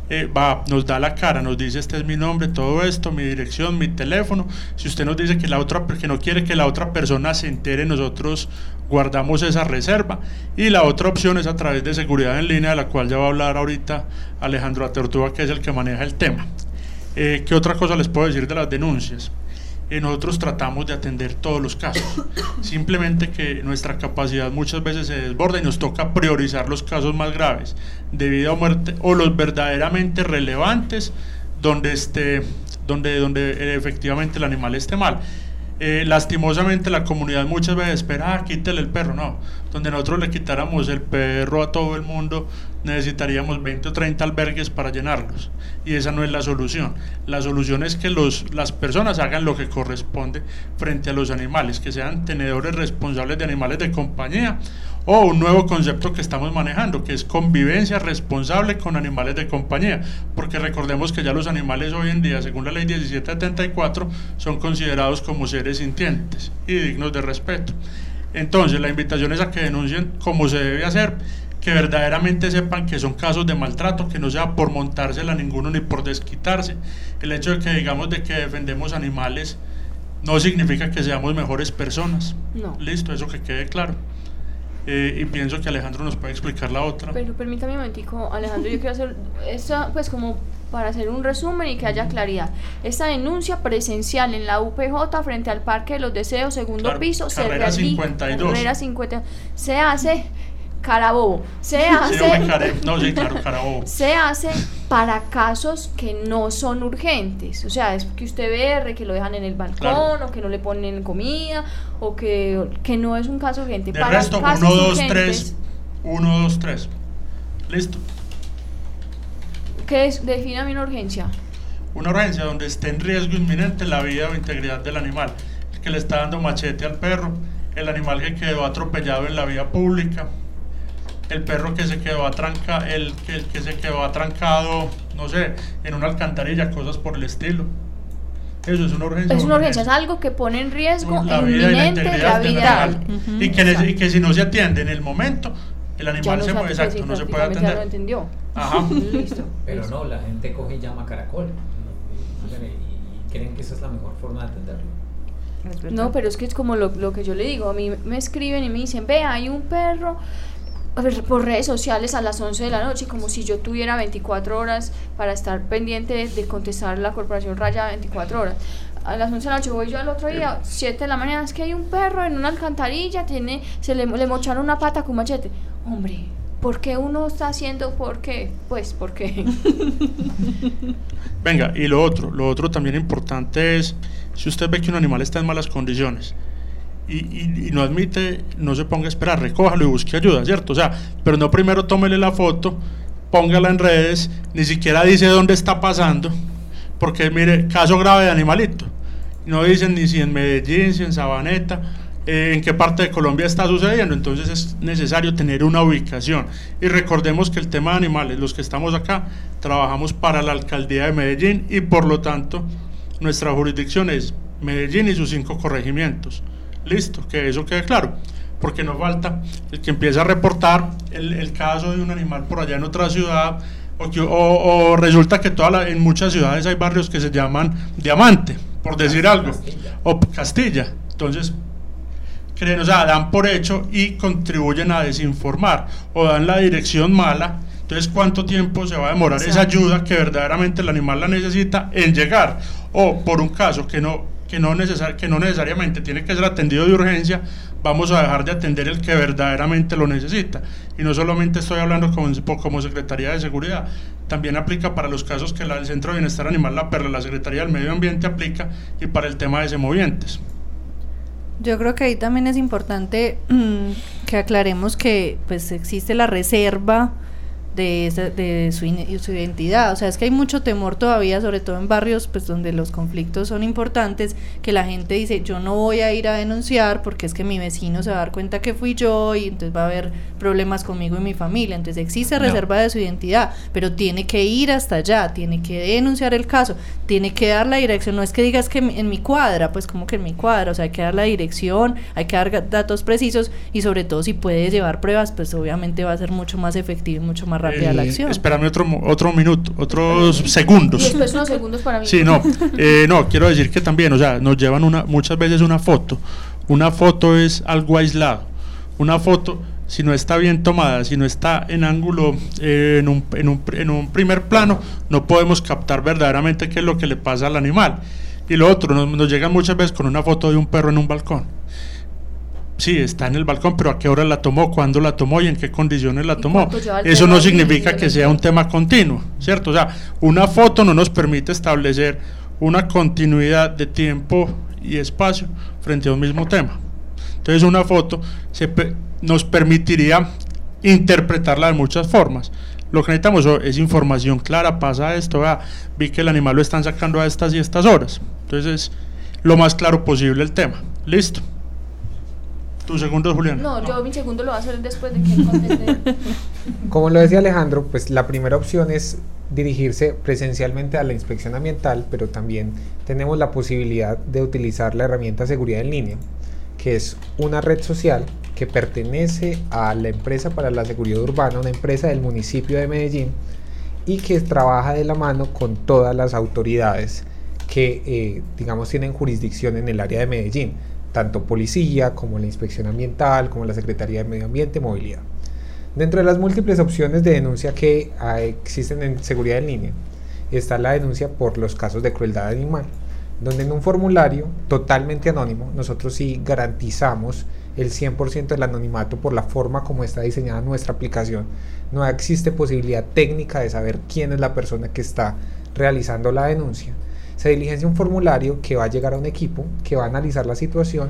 eh, va, nos da la cara, nos dice este es mi nombre, todo esto, mi dirección, mi teléfono. Si usted nos dice que la otra, que no quiere que la otra persona se entere, nosotros guardamos esa reserva. Y la otra opción es a través de seguridad en línea, de la cual ya va a hablar ahorita Alejandro Atertúa, que es el que maneja el tema. Eh, ¿Qué otra cosa les puedo decir de las denuncias? Eh, nosotros tratamos de atender todos los casos. [COUGHS] Simplemente que nuestra capacidad muchas veces se desborda y nos toca priorizar los casos más graves de vida o muerte o los verdaderamente relevantes donde, esté, donde, donde eh, efectivamente el animal esté mal. Eh, lastimosamente la comunidad muchas veces espera, ah, quítele el perro, no. Donde nosotros le quitáramos el perro a todo el mundo, necesitaríamos 20 o 30 albergues para llenarlos. Y esa no es la solución. La solución es que los, las personas hagan lo que corresponde frente a los animales, que sean tenedores responsables de animales de compañía o un nuevo concepto que estamos manejando, que es convivencia responsable con animales de compañía, porque recordemos que ya los animales hoy en día, según la ley 1774, son considerados como seres sintientes y dignos de respeto. Entonces, la invitación es a que denuncien como se debe hacer, que verdaderamente sepan que son casos de maltrato, que no sea por montársela a ninguno ni por desquitarse. El hecho de que digamos de que defendemos animales no significa que seamos mejores personas. No. Listo, eso que quede claro. Eh, y pienso que Alejandro nos puede explicar la otra. Pero permítame un momentico, Alejandro, yo quiero hacer esa, pues como para hacer un resumen y que haya claridad. Esta denuncia presencial en la UPJ frente al Parque de los Deseos, segundo piso, se carrera realiza- 52. carrera 50, se hace carabobo, se hace no, sí, claro, carabobo. [LAUGHS] se hace para casos que no son urgentes. O sea, es que usted ve que lo dejan en el balcón Claro. o que no le ponen comida o que, que no es un caso urgente. De para resto, casos 1, 2, urgentes, 3. 1, 2, 3. Listo. ¿Qué es? Defíname una urgencia. Una urgencia donde esté en riesgo inminente la vida o integridad del animal. El que le está dando machete al perro, el animal que quedó atropellado en la vía pública, el perro que se quedó atranca, el que, el que se quedó atrancado, no sé, en una alcantarilla, cosas por el estilo. Eso es una urgencia. Es una urgencia, es algo que pone en riesgo la vida y la inminente integridad la del vida. animal. Ujú. y, que nece- y que si no se atiende en el momento, el animal no se mueve, exacto, sí, no se puede prácticamente Ya lo atender. entendió. Ajá. [LAUGHS] Listo. Pero listo. no, la gente coge y llama caracol y, y- y creen que esa es la mejor forma de atenderlo. No, pero es que es como lo, lo que yo le digo. A mí me escriben y me dicen, ve, hay un perro por redes sociales a las 11 de la noche, como si yo tuviera 24 horas para estar pendiente de, contestar la corporación Raya 24 horas. A las 11 de la noche voy yo al otro día, 7 de la mañana, es que hay un perro en una alcantarilla, tiene, se le, le mocharon una pata con machete. Hombre, ¿por qué uno está haciendo? ¿Por qué? Pues, ¿por qué? [LAUGHS] Venga, y lo otro, lo otro también importante es, si usted ve que un animal está en malas condiciones y, no admite, no se ponga a esperar, recójalo y busque ayuda, ¿cierto? O sea, pero no primero tómele la foto, póngala en redes, ni siquiera dice dónde está pasando, porque mire, caso grave de animalito. No dicen ni si en Medellín, si en Sabaneta, eh, en qué parte de Colombia está sucediendo. Entonces es necesario tener una ubicación. Y recordemos que el tema de animales, los que estamos acá, trabajamos para la alcaldía de Medellín y por lo tanto nuestra jurisdicción es Medellín y sus cinco corregimientos. Listo, que eso quede claro. Porque no falta el que empieza a reportar el, el caso de un animal por allá en otra ciudad. O, que- o- o resulta que toda la- en muchas ciudades hay barrios que se llaman Diamante, por decir algo. Castilla. O Castilla. Entonces, creen, o sea, dan por hecho y contribuyen a desinformar o dan la dirección mala. Entonces, ¿cuánto tiempo se va a demorar esa ayuda que verdaderamente el animal la necesita en llegar? O por un caso que no, que no, necesar- que no necesariamente tiene que ser atendido de urgencia, vamos a dejar de atender el que verdaderamente lo necesita. Y no solamente estoy hablando como, como Secretaría de Seguridad, también aplica para los casos que la, el Centro de Bienestar Animal, la Perla, la Secretaría del Medio Ambiente aplica y para el tema de semovientes. Yo creo que ahí también es importante mm, que aclaremos que pues existe la reserva de, esa- de su, in- su identidad. O sea, es que hay mucho temor todavía, sobre todo en barrios pues donde los conflictos son importantes, que la gente dice, yo no voy a ir a denunciar porque es que mi vecino se va a dar cuenta que fui yo y entonces va a haber problemas conmigo y mi familia. Entonces existe No. reserva de su identidad, pero tiene que ir hasta allá, tiene que denunciar el caso, tiene que dar la dirección. No es que digas que en mi- cuadra, pues como que en mi cuadra, o sea, hay que dar la dirección, hay que dar datos precisos y sobre todo si puedes llevar pruebas, pues obviamente va a ser mucho más efectivo y mucho más rápida la Eh, acción. Espérame otro, otro minuto, otros segundos. Y después unos segundos para mí. Sí, no, [LAUGHS] eh, no, quiero decir que también, o sea, nos llevan una, muchas veces una foto. Una foto es algo aislado. Una foto, si no está bien tomada, si no está en ángulo, eh, en, un, en, un, en un primer plano, no podemos captar verdaderamente qué es lo que le pasa al animal. Y lo otro, nos, nos llegan muchas veces con una foto de un perro en un balcón. Sí, está en el balcón, pero ¿a qué hora la tomó? ¿Cuándo la tomó? ¿Y en qué condiciones la ¿Y tomó? Eso no significa que sea un tema continuo, ¿cierto? O sea, una foto no nos permite establecer una continuidad de tiempo y espacio frente a un mismo tema. Entonces una foto se nos permitiría interpretarla de muchas formas. Lo que necesitamos es información clara, pasa esto, vi que el animal lo están sacando a estas y estas horas. Entonces, lo más claro posible el tema. Listo. ¿Tu segundo, Julián? No, yo mi segundo lo voy a hacer después de que [LAUGHS] Como lo decía Alejandro, pues la primera opción es dirigirse presencialmente a la inspección ambiental, pero también tenemos la posibilidad de utilizar la herramienta seguridad en línea, que es una red social que pertenece a la empresa para la seguridad urbana, una empresa del municipio de Medellín, y que trabaja de la mano con todas las autoridades que, eh, digamos, tienen jurisdicción en el área de Medellín tanto policía como la inspección ambiental, como la Secretaría de Medio Ambiente y Movilidad. Dentro de las múltiples opciones de denuncia que existen en seguridad en línea, está la denuncia por los casos de crueldad animal, donde en un formulario totalmente anónimo nosotros sí garantizamos el 100% del anonimato por la forma como está diseñada nuestra aplicación. No existe posibilidad técnica de saber quién es la persona que está realizando la denuncia se diligencia un formulario que va a llegar a un equipo que va a analizar la situación,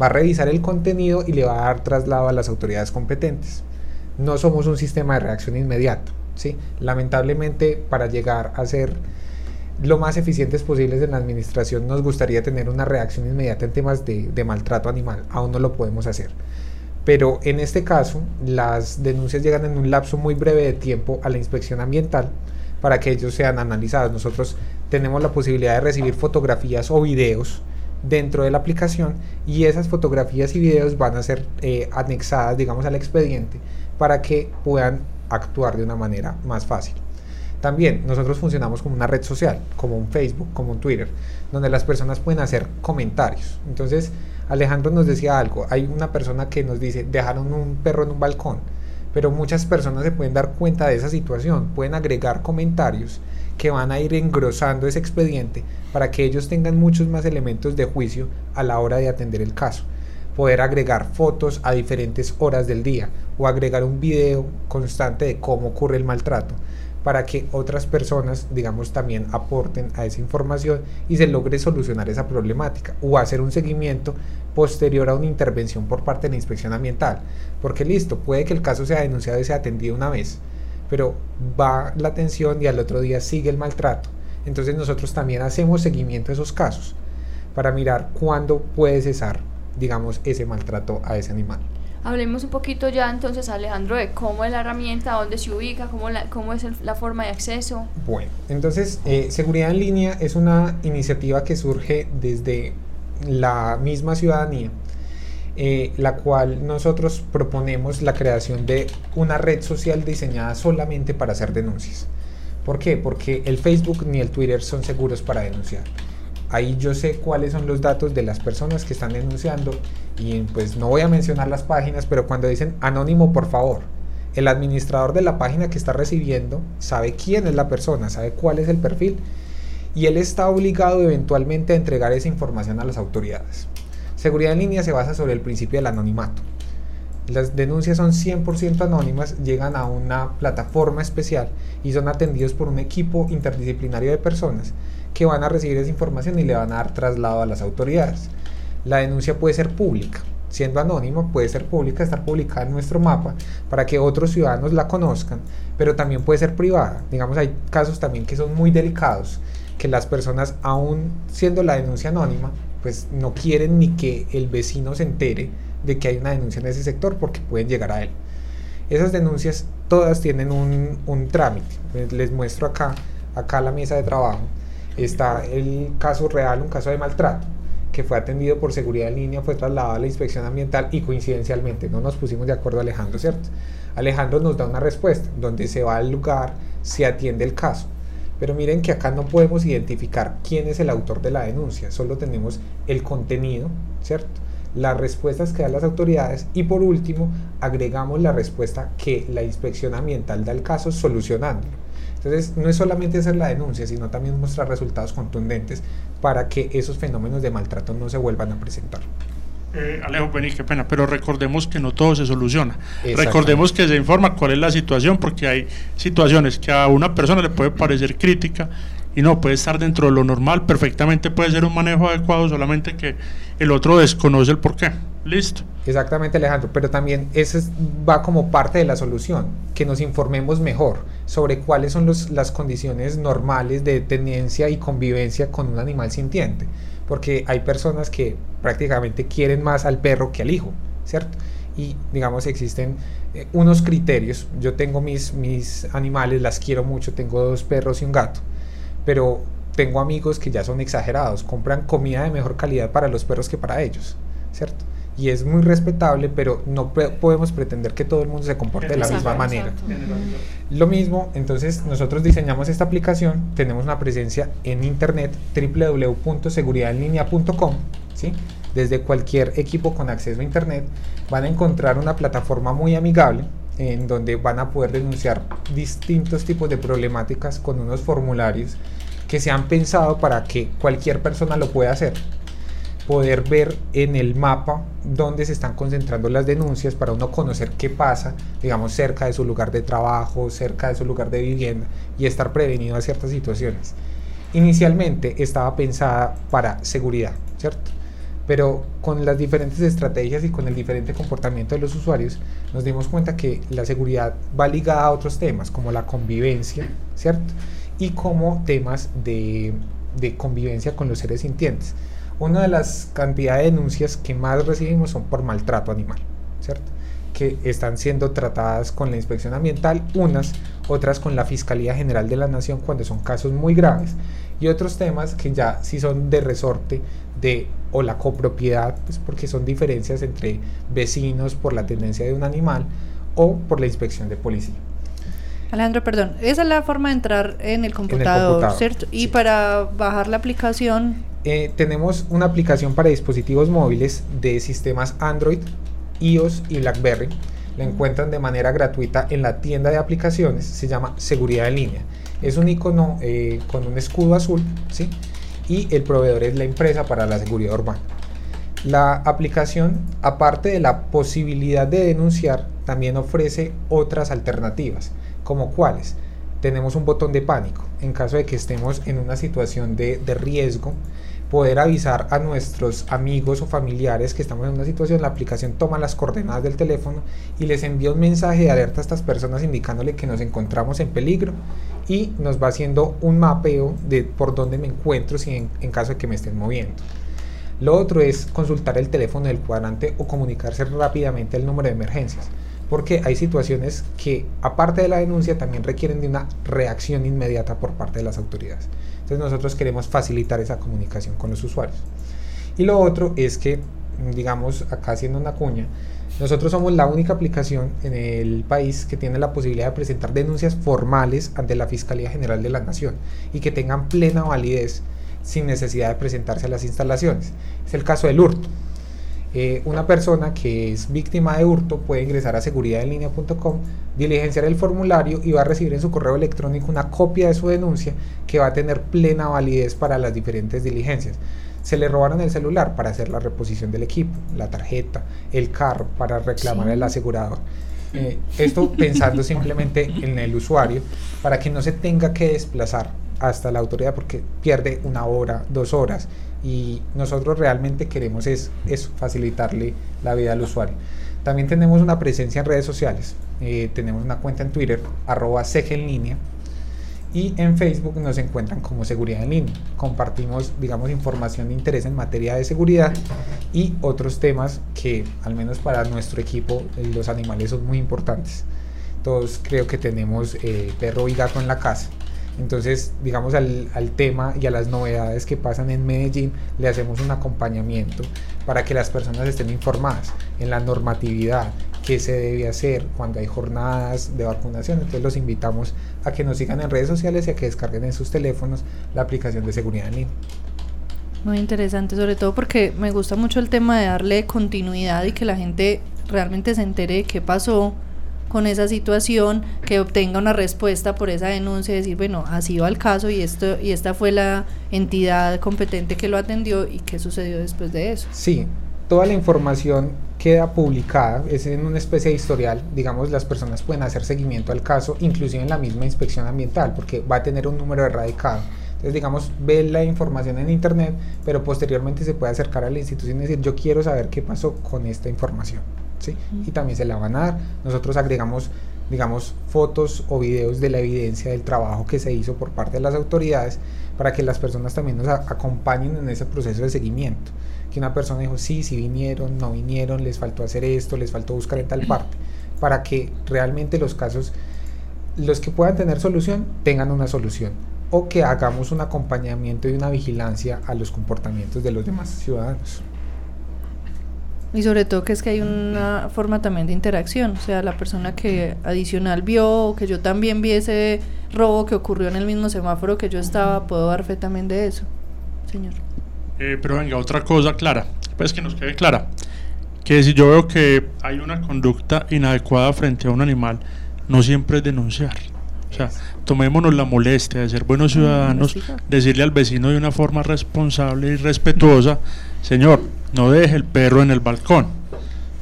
va a revisar el contenido y le va a dar traslado a las autoridades competentes. No somos un sistema de reacción inmediata. ¿sí? Lamentablemente, para llegar a ser lo más eficientes posibles en la administración, nos gustaría tener una reacción inmediata en temas de, de maltrato animal. Aún no lo podemos hacer. Pero en este caso, las denuncias llegan en un lapso muy breve de tiempo a la inspección ambiental para que ellos sean analizados. Nosotros tenemos la posibilidad de recibir fotografías o videos dentro de la aplicación y esas fotografías y videos van a ser eh, anexadas, digamos, al expediente para que puedan actuar de una manera más fácil. También nosotros funcionamos como una red social, como un Facebook, como un Twitter, donde las personas pueden hacer comentarios. Entonces, Alejandro nos decía algo, hay una persona que nos dice, dejaron un perro en un balcón, pero muchas personas se pueden dar cuenta de esa situación, pueden agregar comentarios que van a ir engrosando ese expediente para que ellos tengan muchos más elementos de juicio a la hora de atender el caso. Poder agregar fotos a diferentes horas del día o agregar un video constante de cómo ocurre el maltrato para que otras personas, digamos, también aporten a esa información y se logre solucionar esa problemática o hacer un seguimiento posterior a una intervención por parte de la inspección ambiental. Porque listo, puede que el caso sea denunciado y sea atendido una vez, pero va la atención y al otro día sigue el maltrato. Entonces nosotros también hacemos seguimiento de esos casos para mirar cuándo puede cesar, digamos, ese maltrato a ese animal. Hablemos un poquito ya entonces, Alejandro, de cómo es la herramienta, dónde se ubica, cómo, la, cómo es la forma de acceso. Bueno, entonces, eh, Seguridad en Línea es una iniciativa que surge desde la misma ciudadanía, eh, la cual nosotros proponemos la creación de una red social diseñada solamente para hacer denuncias. ¿Por qué? Porque el Facebook ni el Twitter son seguros para denunciar. Ahí yo sé cuáles son los datos de las personas que están denunciando y pues no voy a mencionar las páginas, pero cuando dicen anónimo, por favor, el administrador de la página que está recibiendo sabe quién es la persona, sabe cuál es el perfil y él está obligado eventualmente a entregar esa información a las autoridades. Seguridad en línea se basa sobre el principio del anonimato. Las denuncias son 100% anónimas, llegan a una plataforma especial y son atendidos por un equipo interdisciplinario de personas que van a recibir esa información y le van a dar traslado a las autoridades. La denuncia puede ser pública, siendo anónima, puede ser pública, estar publicada en nuestro mapa para que otros ciudadanos la conozcan, pero también puede ser privada. Digamos, hay casos también que son muy delicados, que las personas, aún siendo la denuncia anónima, pues no quieren ni que el vecino se entere de que hay una denuncia en ese sector porque pueden llegar a él. Esas denuncias todas tienen un, un trámite. Les muestro acá, acá la mesa de trabajo está el caso real, un caso de maltrato que fue atendido por seguridad en línea, fue trasladado a la inspección ambiental y coincidencialmente no nos pusimos de acuerdo Alejandro, ¿cierto? Alejandro nos da una respuesta donde se va al lugar, se atiende el caso. Pero miren que acá no podemos identificar quién es el autor de la denuncia, solo tenemos el contenido, ¿cierto? Las respuestas que dan las autoridades y por último agregamos la respuesta que la inspección ambiental da al caso solucionándolo. Entonces, no es solamente hacer la denuncia, sino también mostrar resultados contundentes para que esos fenómenos de maltrato no se vuelvan a presentar. Eh, Alejo, vení, qué pena, pero recordemos que no todo se soluciona. Recordemos que se informa cuál es la situación, porque hay situaciones que a una persona le puede parecer crítica y no, puede estar dentro de lo normal, perfectamente puede ser un manejo adecuado, solamente que el otro desconoce el porqué. Listo. Exactamente, Alejandro, pero también eso va como parte de la solución, que nos informemos mejor sobre cuáles son los, las condiciones normales de tenencia y convivencia con un animal sintiente, porque hay personas que prácticamente quieren más al perro que al hijo, ¿cierto? Y digamos existen eh, unos criterios, yo tengo mis, mis animales, las quiero mucho, tengo dos perros y un gato, pero tengo amigos que ya son exagerados, compran comida de mejor calidad para los perros que para ellos, ¿cierto? Y es muy respetable, pero no podemos pretender que todo el mundo se comporte de la misma manera. Lo mismo, entonces nosotros diseñamos esta aplicación, tenemos una presencia en internet www.seguridadinlinea.com, ¿sí? Desde cualquier equipo con acceso a internet van a encontrar una plataforma muy amigable en donde van a poder denunciar distintos tipos de problemáticas con unos formularios que se han pensado para que cualquier persona lo pueda hacer poder ver en el mapa dónde se están concentrando las denuncias para uno conocer qué pasa, digamos, cerca de su lugar de trabajo, cerca de su lugar de vivienda y estar prevenido a ciertas situaciones. Inicialmente estaba pensada para seguridad, ¿cierto? Pero con las diferentes estrategias y con el diferente comportamiento de los usuarios, nos dimos cuenta que la seguridad va ligada a otros temas, como la convivencia, ¿cierto? Y como temas de, de convivencia con los seres sintientes una de las cantidades de denuncias que más recibimos son por maltrato animal, ¿cierto? Que están siendo tratadas con la inspección ambiental, unas, otras con la Fiscalía General de la Nación cuando son casos muy graves, y otros temas que ya sí son de resorte de o la copropiedad, pues porque son diferencias entre vecinos por la tendencia de un animal o por la inspección de policía. Alejandro, perdón, esa es la forma de entrar en el computador, ¿cierto? Y para bajar la aplicación eh, tenemos una aplicación para dispositivos móviles de sistemas Android, iOS y BlackBerry. La encuentran de manera gratuita en la tienda de aplicaciones, se llama Seguridad en línea. Es un icono eh, con un escudo azul, ¿sí? Y el proveedor es la empresa para la seguridad urbana. La aplicación, aparte de la posibilidad de denunciar, también ofrece otras alternativas, como cuáles. Tenemos un botón de pánico en caso de que estemos en una situación de, de riesgo poder avisar a nuestros amigos o familiares que estamos en una situación, la aplicación toma las coordenadas del teléfono y les envía un mensaje de alerta a estas personas indicándole que nos encontramos en peligro y nos va haciendo un mapeo de por dónde me encuentro si en, en caso de que me estén moviendo. Lo otro es consultar el teléfono del cuadrante o comunicarse rápidamente el número de emergencias, porque hay situaciones que aparte de la denuncia también requieren de una reacción inmediata por parte de las autoridades. Entonces nosotros queremos facilitar esa comunicación con los usuarios. Y lo otro es que, digamos, acá haciendo una cuña, nosotros somos la única aplicación en el país que tiene la posibilidad de presentar denuncias formales ante la Fiscalía General de la Nación y que tengan plena validez sin necesidad de presentarse a las instalaciones. Es el caso del hurto. Eh, una persona que es víctima de hurto puede ingresar a seguridadinlinea.com, diligenciar el formulario y va a recibir en su correo electrónico una copia de su denuncia que va a tener plena validez para las diferentes diligencias. Se le robaron el celular para hacer la reposición del equipo, la tarjeta, el carro para reclamar el asegurador. Eh, esto pensando [LAUGHS] simplemente en el usuario para que no se tenga que desplazar hasta la autoridad porque pierde una hora, dos horas y nosotros realmente queremos es, facilitarle la vida al usuario. También tenemos una presencia en redes sociales, eh, tenemos una cuenta en Twitter, arroba en línea, y en Facebook nos encuentran como Seguridad en Línea. Compartimos, digamos, información de interés en materia de seguridad y otros temas que, al menos para nuestro equipo, los animales son muy importantes. Todos creo que tenemos eh, perro y gato en la casa entonces, digamos, al, tema y a las novedades que pasan en Medellín, le hacemos un acompañamiento para que las personas estén informadas en la normatividad, qué se debe hacer cuando hay jornadas de vacunación. Entonces, los invitamos a que nos sigan en redes sociales y a que descarguen en sus teléfonos la aplicación de seguridad en línea. Muy interesante, sobre todo porque me gusta mucho el tema de darle continuidad y que la gente realmente se entere de qué pasó con esa situación, que obtenga una respuesta por esa denuncia, decir, bueno, así va el caso y esto y esta fue la entidad competente que lo atendió y qué sucedió después de eso. Sí, toda la información queda publicada, es en una especie de historial, digamos, las personas pueden hacer seguimiento al caso, inclusive en la misma inspección ambiental, porque va a tener un número erradicado. Entonces, digamos, ve la información en internet, pero posteriormente se puede acercar a la institución y decir, yo quiero saber qué pasó con esta información. ¿sí? Y también se la van a dar. Nosotros agregamos digamos, fotos o videos de la evidencia del trabajo que se hizo por parte de las autoridades para que las personas también nos acompañen en ese proceso de seguimiento. Que una persona dijo, sí, sí vinieron, no vinieron, les faltó hacer esto, les faltó buscar en tal parte, para que realmente los casos, los que puedan tener solución, tengan una solución. O que hagamos un acompañamiento y una vigilancia a los comportamientos de los demás ciudadanos. Y sobre todo que es que hay una forma también de interacción, o sea, la persona que adicional vio, que yo también vi ese robo que ocurrió en el mismo semáforo que yo estaba, puedo dar fe también de eso, señor. Eh, pero venga, otra cosa clara, pues que nos quede clara, que si yo veo que hay una conducta inadecuada frente a un animal, no siempre es denunciar. O sea, tomémonos la molestia de ser buenos ciudadanos, decirle al vecino de una forma responsable y respetuosa, señor, no deje el perro en el balcón.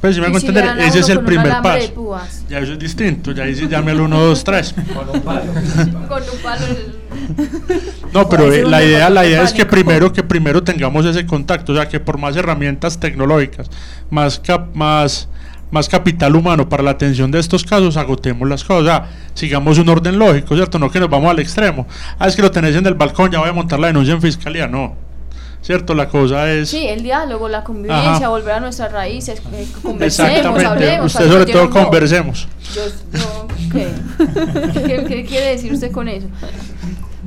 Pues si me hago entender, ese es el primer paso. Ya eso es distinto, ya dice llame al 1, 2, 3. Con un palo. Con un palo. No, pero eh, la idea, la idea es que primero, que primero tengamos ese contacto, o sea, que por más herramientas tecnológicas, más, más, más capital humano para la atención de estos casos, agotemos las cosas, o sea, sigamos un orden lógico, ¿cierto? No que nos vamos al extremo. Ah, es que lo tenés en el balcón, ya voy a montar la denuncia en fiscalía, no ¿cierto? La cosa es... Sí, el diálogo, la convivencia, volver a nuestras raíces, eh, [LAUGHS] conversemos, hablemos. Usted sobre todo conversemos. [LAUGHS] ¿qué? ¿Qué, quiere decir usted con eso?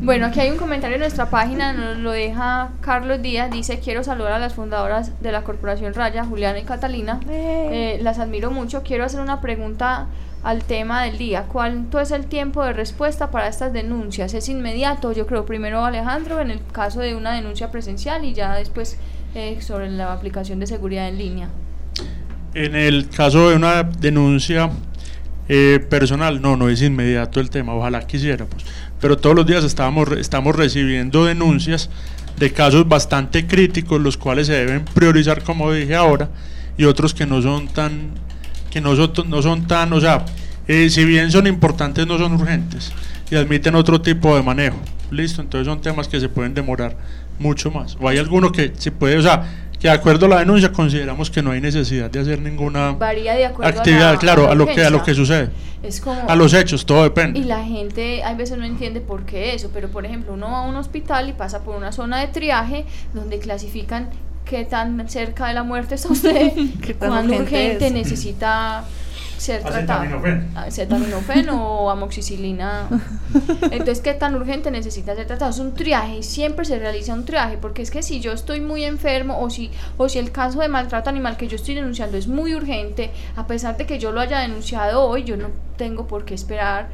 Bueno, aquí hay un comentario en nuestra página, nos lo deja Carlos Díaz, dice, quiero saludar a las fundadoras de la Corporación Raya, Juliana y Catalina, eh. Eh, las admiro mucho, quiero hacer una pregunta al tema del día. ¿Cuánto es el tiempo de respuesta para estas denuncias? ¿Es inmediato? Yo creo primero Alejandro en el caso de una denuncia presencial y ya después eh, sobre la aplicación de seguridad en línea. En el caso de una denuncia eh, personal, no, no es inmediato el tema, ojalá quisiéramos. Pero todos los días estábamos, estamos recibiendo denuncias de casos bastante críticos, los cuales se deben priorizar, como dije ahora, y otros que no son tan que no son, no son tan, o sea, eh, si bien son importantes, no son urgentes y admiten otro tipo de manejo. Listo, entonces son temas que se pueden demorar mucho más. O hay alguno que se puede, o sea, que de acuerdo a la denuncia consideramos que no hay necesidad de hacer ninguna actividad, claro, a, lo que a lo que sucede. Es como, a los hechos, todo depende. Y la gente a veces no entiende por qué eso, pero por ejemplo, uno va a un hospital y pasa por una zona de triaje donde clasifican qué tan cerca de la muerte está usted, [LAUGHS] cuando urgente necesita ser tratado. Acetaminofén o amoxicilina. [LAUGHS] Entonces, ¿qué tan urgente necesita ser tratado? Es un triaje, siempre se realiza un triaje, porque es que si yo estoy muy enfermo o si, o si el caso de maltrato animal que yo estoy denunciando es muy urgente, a pesar de que yo lo haya denunciado hoy, yo no tengo por qué esperar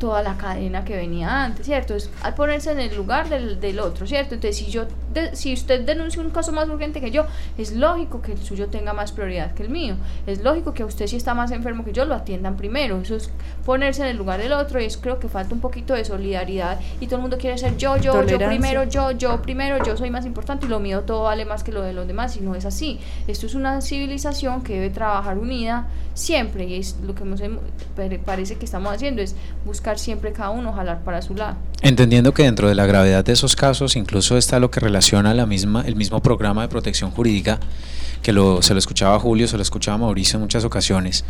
toda la cadena que venía antes, ¿cierto? Es al ponerse en el lugar del, del otro, ¿cierto? Entonces, si yo si usted denuncia un caso más urgente que yo, es lógico que el suyo tenga más prioridad que el mío. Es lógico que usted si está más enfermo que yo lo atiendan primero. Eso es ponerse en el lugar del otro y es creo que falta un poquito de solidaridad y todo el mundo quiere ser yo, yo, yo primero, yo, yo primero, yo soy más importante y lo mío todo vale más que lo de los demás y no es así. Esto es una civilización que debe trabajar unida siempre y es lo que hemos, parece que estamos haciendo es buscar siempre cada uno jalar para su lado. Entendiendo que dentro de la gravedad de esos casos incluso está lo que relaciona la misma, el mismo programa de protección jurídica que lo, se lo escuchaba Julio, se lo escuchaba Mauricio en muchas ocasiones,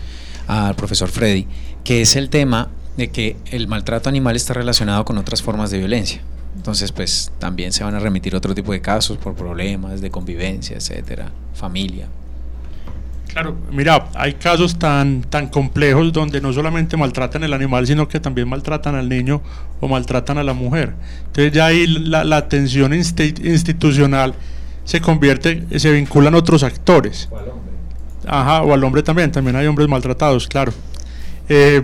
al profesor Freddy, que es el tema de que el maltrato animal está relacionado con otras formas de violencia. Entonces, pues también se van a remitir otro tipo de casos por problemas de convivencia, etcétera, familia. Claro, mira, hay casos tan, tan complejos donde no solamente maltratan el animal, sino que también maltratan al niño o maltratan a la mujer. Entonces ya ahí la, la atención institucional se convierte, se vinculan otros actores. O al hombre. Ajá, o al hombre también, también hay hombres maltratados, claro. Eh,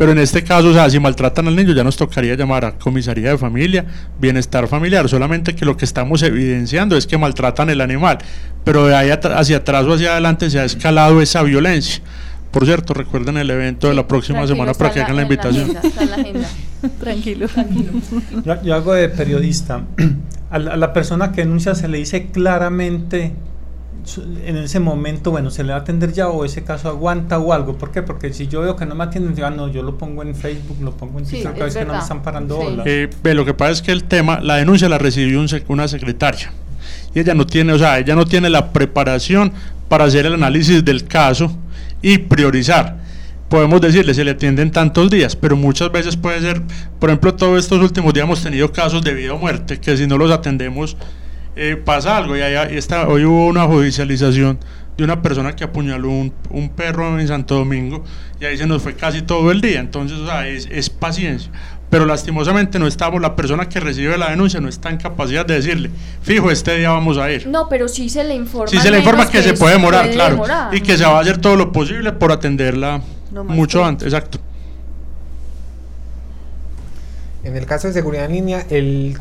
pero en este caso, o sea, si maltratan al niño, ya nos tocaría llamar a comisaría de familia, bienestar familiar, solamente que lo que estamos evidenciando es que maltratan el animal, pero de ahí hacia atrás o hacia adelante se ha escalado esa violencia. Por cierto, recuerden el evento de la próxima semana para que hagan la invitación. [LAUGHS] Tranquilo. Yo, hago de periodista. [CLEARS THROAT] A la, a la persona que denuncia se le dice claramente en ese momento, bueno, se le va a atender ya o ese caso aguanta o algo. ¿Por qué? Porque si yo veo que no me atienden, yo, ah, no, yo lo pongo en Facebook, lo pongo en Twitter, cada vez que no me están parando sí. eh, ve, lo que pasa es que el tema, la denuncia la recibió un una secretaria y ella no tiene, o sea, ella no tiene la preparación para hacer el análisis del caso y priorizar. Podemos decirle, se le atienden tantos días, pero muchas veces puede ser, por ejemplo, todos estos últimos días hemos tenido casos de vida o muerte, que si no los atendemos eh, pasa algo. Y ahí está, hoy hubo una judicialización de una persona que apuñaló un, un, perro en Santo Domingo y ahí se nos fue casi todo el día. Entonces, o sea, es, es, paciencia. Pero lastimosamente no estamos, la persona que recibe la denuncia no está en capacidad de decirle, fijo, este día vamos a ir. No, pero sí se le informa. Sí se le informa que, se puede demorar, claro. Y que se va a hacer todo lo posible por atenderla mucho antes, exacto. En el caso de seguridad en línea, el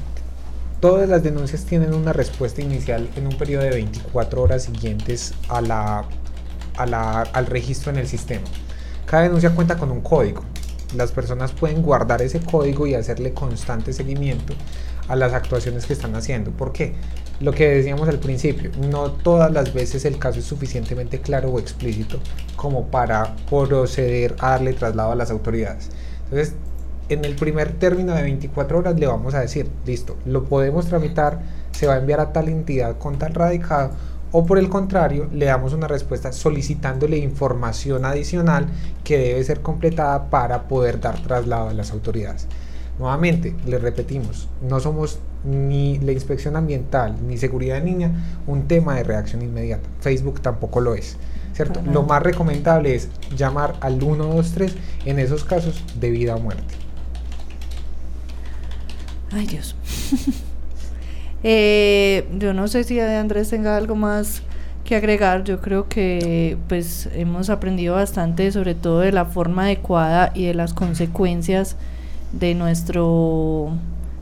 Todas las denuncias tienen una respuesta inicial en un periodo de 24 horas siguientes a la, al registro en el sistema. Cada denuncia cuenta con un código. Las personas pueden guardar ese código y hacerle constante seguimiento a las actuaciones que están haciendo. ¿Por qué? Lo que decíamos al principio, no todas las veces el caso es suficientemente claro o explícito como para proceder a darle traslado a las autoridades. Entonces, en el primer término de 24 horas le vamos a decir, listo, lo podemos tramitar, se va a enviar a tal entidad con tal radicado, o por el contrario, le damos una respuesta solicitándole información adicional que debe ser completada para poder dar traslado a las autoridades. Nuevamente, le repetimos, no somos ni la inspección ambiental ni seguridad de niña un tema de reacción inmediata. Facebook tampoco lo es. ¿cierto? Lo más recomendable es llamar al 123 en esos casos de vida o muerte. Ay, Dios. [LAUGHS] Eh, yo no sé si Andrés tenga algo más que agregar. Yo creo que pues hemos aprendido bastante, sobre todo de la forma adecuada y de las consecuencias de nuestro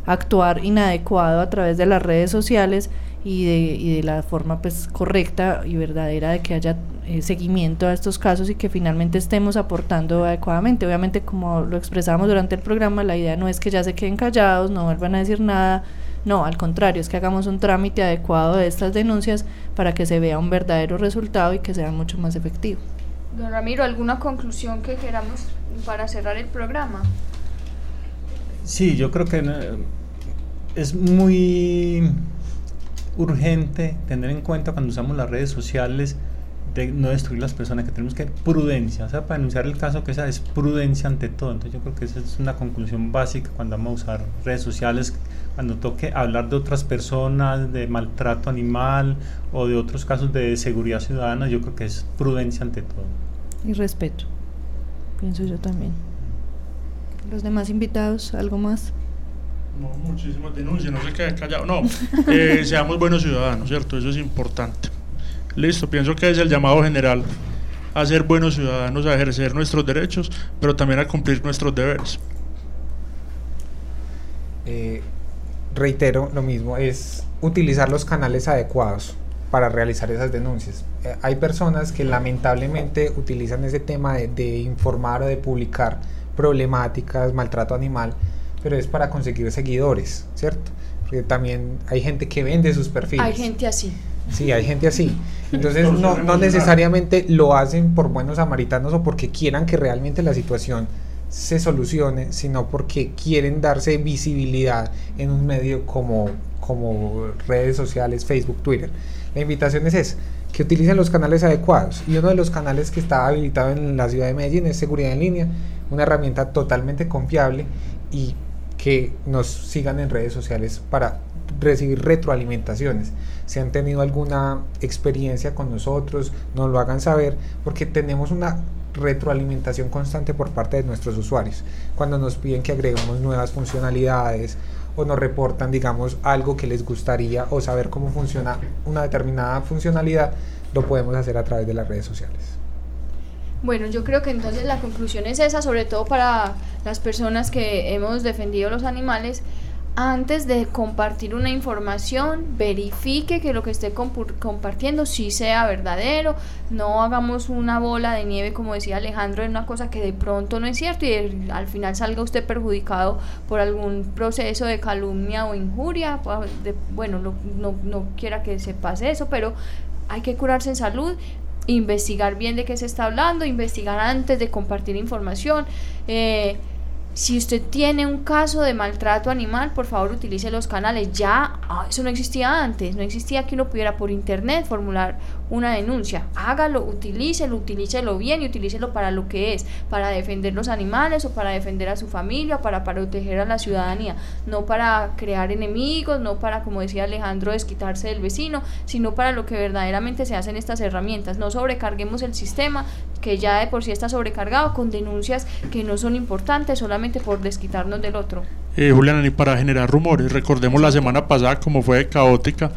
actuar inadecuado a través de las redes sociales y de, y de la forma pues correcta y verdadera de que haya eh, seguimiento a estos casos y que finalmente estemos aportando adecuadamente. Obviamente, como lo expresamos durante el programa, la idea no es que ya se queden callados, no vuelvan a decir nada, no, al contrario, es que hagamos un trámite adecuado de estas denuncias para que se vea un verdadero resultado y que sea mucho más efectivo. Don Ramiro, ¿alguna conclusión que queramos para cerrar el programa? Sí, yo creo que es muy urgente tener en cuenta cuando usamos las redes sociales no destruir las personas, que tenemos que prudencia, o sea, para denunciar el caso que sea es prudencia ante todo. Entonces yo creo que esa es una conclusión básica cuando vamos a usar redes sociales, cuando toque hablar de otras personas, de maltrato animal o de otros casos de seguridad ciudadana, yo creo que es prudencia ante todo. Y respeto, pienso yo también. Los demás invitados, ¿algo más? No, muchísimas denuncias, no se quede callado. No, eh, seamos buenos ciudadanos, ¿cierto? Eso es importante. Listo, pienso que es el llamado general a ser buenos ciudadanos, a ejercer nuestros derechos, pero también a cumplir nuestros deberes. Eh, reitero lo mismo, es utilizar los canales adecuados para realizar esas denuncias. Eh, hay personas que lamentablemente utilizan ese tema de, de, informar o de publicar problemáticas, maltrato animal, pero es para conseguir seguidores, ¿cierto? Porque también hay gente que vende sus perfiles. Hay gente así. Sí, hay gente así. Entonces no, no necesariamente lo hacen por buenos samaritanos o porque quieran que realmente la situación se solucione, sino porque quieren darse visibilidad en un medio como, como redes sociales, Facebook, Twitter. La invitación es esa, que utilicen los canales adecuados. Y uno de los canales que está habilitado en la ciudad de Medellín es Seguridad en Línea, una herramienta totalmente confiable y que nos sigan en redes sociales para recibir retroalimentaciones. Si han tenido alguna experiencia con nosotros, nos lo hagan saber, porque tenemos una retroalimentación constante por parte de nuestros usuarios. Cuando nos piden que agreguemos nuevas funcionalidades o nos reportan, digamos, algo que les gustaría o saber cómo funciona una determinada funcionalidad, lo podemos hacer a través de las redes sociales. Bueno, yo creo que entonces la conclusión es esa, sobre todo para las personas que hemos defendido los animales, antes de compartir una información, verifique que lo que esté compartiendo sí sea verdadero, no hagamos una bola de nieve, como decía Alejandro, en una cosa que de pronto no es cierto y al final salga usted perjudicado por algún proceso de calumnia o injuria. Bueno, no, no, no quiera que se pase eso, pero hay que curarse en salud, investigar bien de qué se está hablando, investigar antes de compartir información. Eh, si usted tiene un caso de maltrato animal, por favor utilice los canales. Ya, ah, eso no existía antes, no existía que uno pudiera por internet formular una denuncia. Hágalo, utilícelo, utilícelo bien y utilícelo para lo que es, para defender los animales o para defender a su familia, para, para proteger a la ciudadanía, no para crear enemigos, no para, como decía Alejandro, desquitarse del vecino, sino para lo que verdaderamente se hacen estas herramientas. No sobrecarguemos el sistema, que ya de por sí está sobrecargado, con denuncias que no son importantes solamente por desquitarnos del otro eh, Juliana, ni para generar rumores. Recordemos la semana pasada como fue caótica,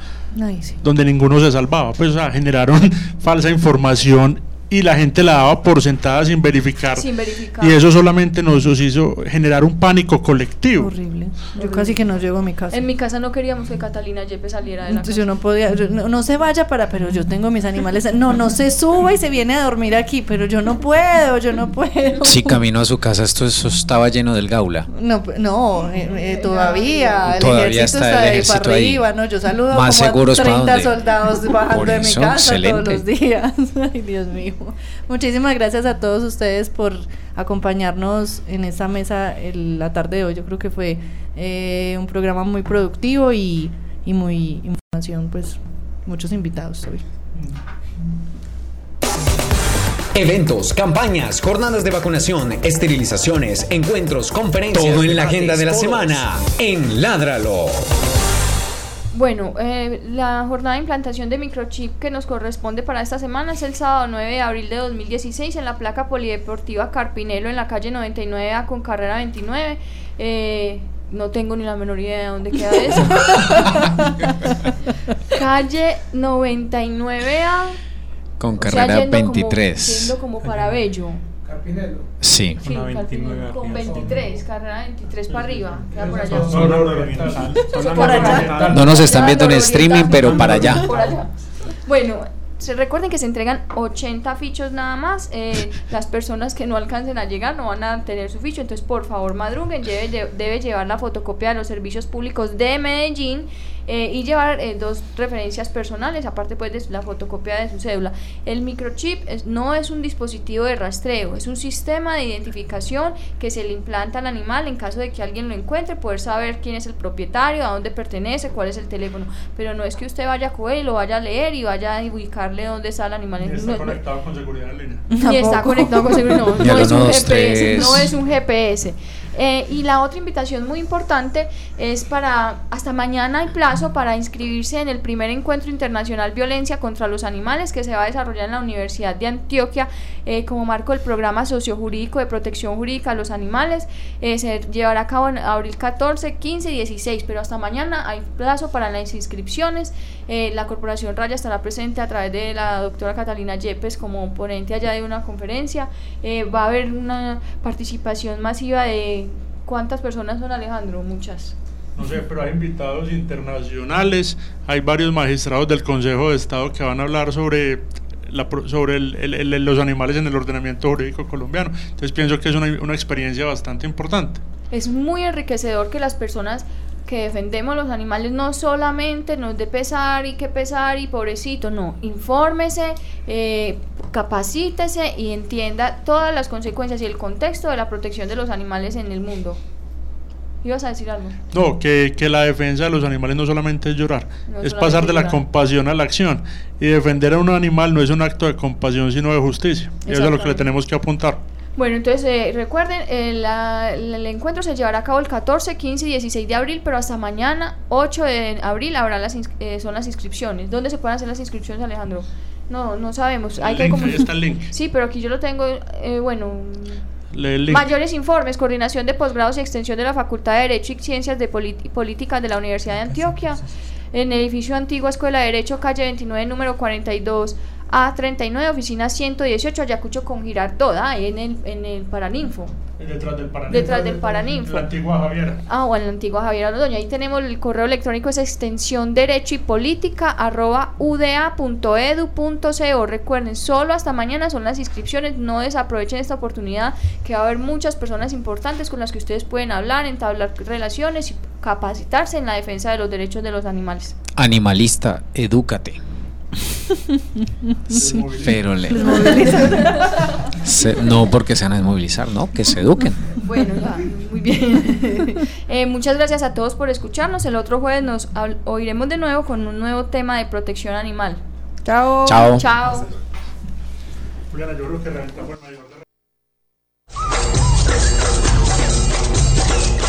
donde ninguno se salvaba. Pues, o sea, generaron [LAUGHS] falsa información y la gente la daba por sentada sin verificar. Sin verificar. Y eso solamente nos hizo generar un pánico colectivo. Horrible. Yo casi que no llego a mi casa. En mi casa no queríamos que Catalina Yepes saliera de la Entonces yo no podía, no, se vaya para, pero yo tengo mis animales. No, no se suba y se viene a dormir aquí, pero yo no puedo, yo no puedo. Si camino a su casa, esto eso estaba lleno del gaula. No, no, eh, eh, todavía. El todavía ejército está, el ejército para arriba, ¿no? Yo saludo Más como seguros a 30 soldados bajando de mi casa todos los días. [LAUGHS] Ay, Dios mío. [LAUGHS] Muchísimas gracias a todos ustedes por acompañarnos en esta mesa el, la tarde de hoy. Yo creo que fue eh, un programa muy productivo y, y muy información, pues muchos invitados hoy. Eventos, campañas, jornadas de vacunación, esterilizaciones, encuentros, conferencias. Todo en la agenda de la semana en Ládralo. Bueno, eh, la jornada de implantación de microchip que nos corresponde para esta semana es el sábado 9 de abril de 2016 en la placa polideportiva Carpinelo en la calle 99A con carrera 29. Eh, no tengo ni la menor idea de dónde queda eso. [LAUGHS] calle 99A. Con carrera 23. Como, como para Bello. Sí. sí con 23, carrera 23 para arriba. No nos están viendo en streaming, pero para allá. Bueno, se recuerden que se entregan 80 fichos nada más. Eh, las personas que no alcancen a llegar no van a tener su ficho. Entonces, por favor, madruguen. Debe, debe llevar la fotocopia de los servicios públicos de Medellín eh, y llevar eh, dos referencias personales, aparte pues de la fotocopia de su cédula. El microchip no es un dispositivo de rastreo, es un sistema de identificación que se le implanta al animal en caso de que alguien lo encuentre, poder saber quién es el propietario, a dónde pertenece, cuál es el teléfono. Pero no es que usted vaya a coger y lo vaya a leer y vaya a ubicarle dónde está el animal. Y está conectado con seguridad en línea. Y está conectado con [LAUGHS] seguridad. No, no es un GPS. No es un GPS. Eh, y la otra invitación muy importante es para, hasta mañana hay plazo para inscribirse en el primer encuentro internacional Violencia contra los Animales que se va a desarrollar en la Universidad de Antioquia eh, como marco del programa sociojurídico de protección jurídica a los animales. Eh, se llevará a cabo en abril 14, 15 y 16, pero hasta mañana hay plazo para las inscripciones. la Corporación Raya estará presente a través de la doctora Catalina Yepes como ponente allá de una conferencia. va a haber una participación masiva de ¿Cuántas personas son, Alejandro? Muchas. No sé, pero hay invitados internacionales, hay varios magistrados del Consejo de Estado que van a hablar sobre la, sobre los animales en el ordenamiento jurídico colombiano. Entonces pienso que es una, una, experiencia bastante importante. Es muy enriquecedor que las personas que defendemos los animales no solamente nos de pesar y que pesar y pobrecito, no, infórmese, eh, capacítese y entienda todas las consecuencias y el contexto de la protección de los animales en el mundo. ¿Ibas a decir algo? No, que, que la defensa de los animales no solamente es llorar, es pasar de la compasión a la acción. Y defender a un animal no es un acto de compasión, sino de justicia. Y eso es lo que le tenemos que apuntar. Bueno, entonces eh, recuerden, el, el, encuentro se llevará a cabo el 14, 15 y 16 de abril, pero hasta mañana, 8 de abril, habrá las eh, son las inscripciones. ¿Dónde se pueden hacer las inscripciones, Alejandro? No, no sabemos. Hay que ahí está el link. Sí, pero aquí yo lo tengo, eh, bueno... Mayores informes, coordinación de posgrados y extensión de la Facultad de Derecho y Ciencias de Políticas de la Universidad de Antioquia, en el edificio Antigua Escuela de Derecho, calle 29, número 42 A39, oficina 118, Ayacucho con Girardot, ahí en el, en el Paraninfo. Detrás del Paraninfo. Detrás del Paraninfo. La antigua Javiera. Ah, o en la antigua Javiera Doña. Ahí tenemos el correo electrónico, es extensión derecho y política arroba uda.edu.co. Recuerden, solo hasta mañana son las inscripciones. No desaprovechen esta oportunidad, que va a haber muchas personas importantes con las que ustedes pueden hablar, entablar relaciones y capacitarse en la defensa de los derechos de los animales. Animalista, edúcate. [LAUGHS] Sí, pero le- Se- no porque se van a desmovilizar, no, que se eduquen. Bueno, ya, muy bien. [LAUGHS] Eh, muchas gracias a todos por escucharnos. El otro jueves nos oiremos de nuevo con un nuevo tema de protección animal. Chao. Chao. Chao.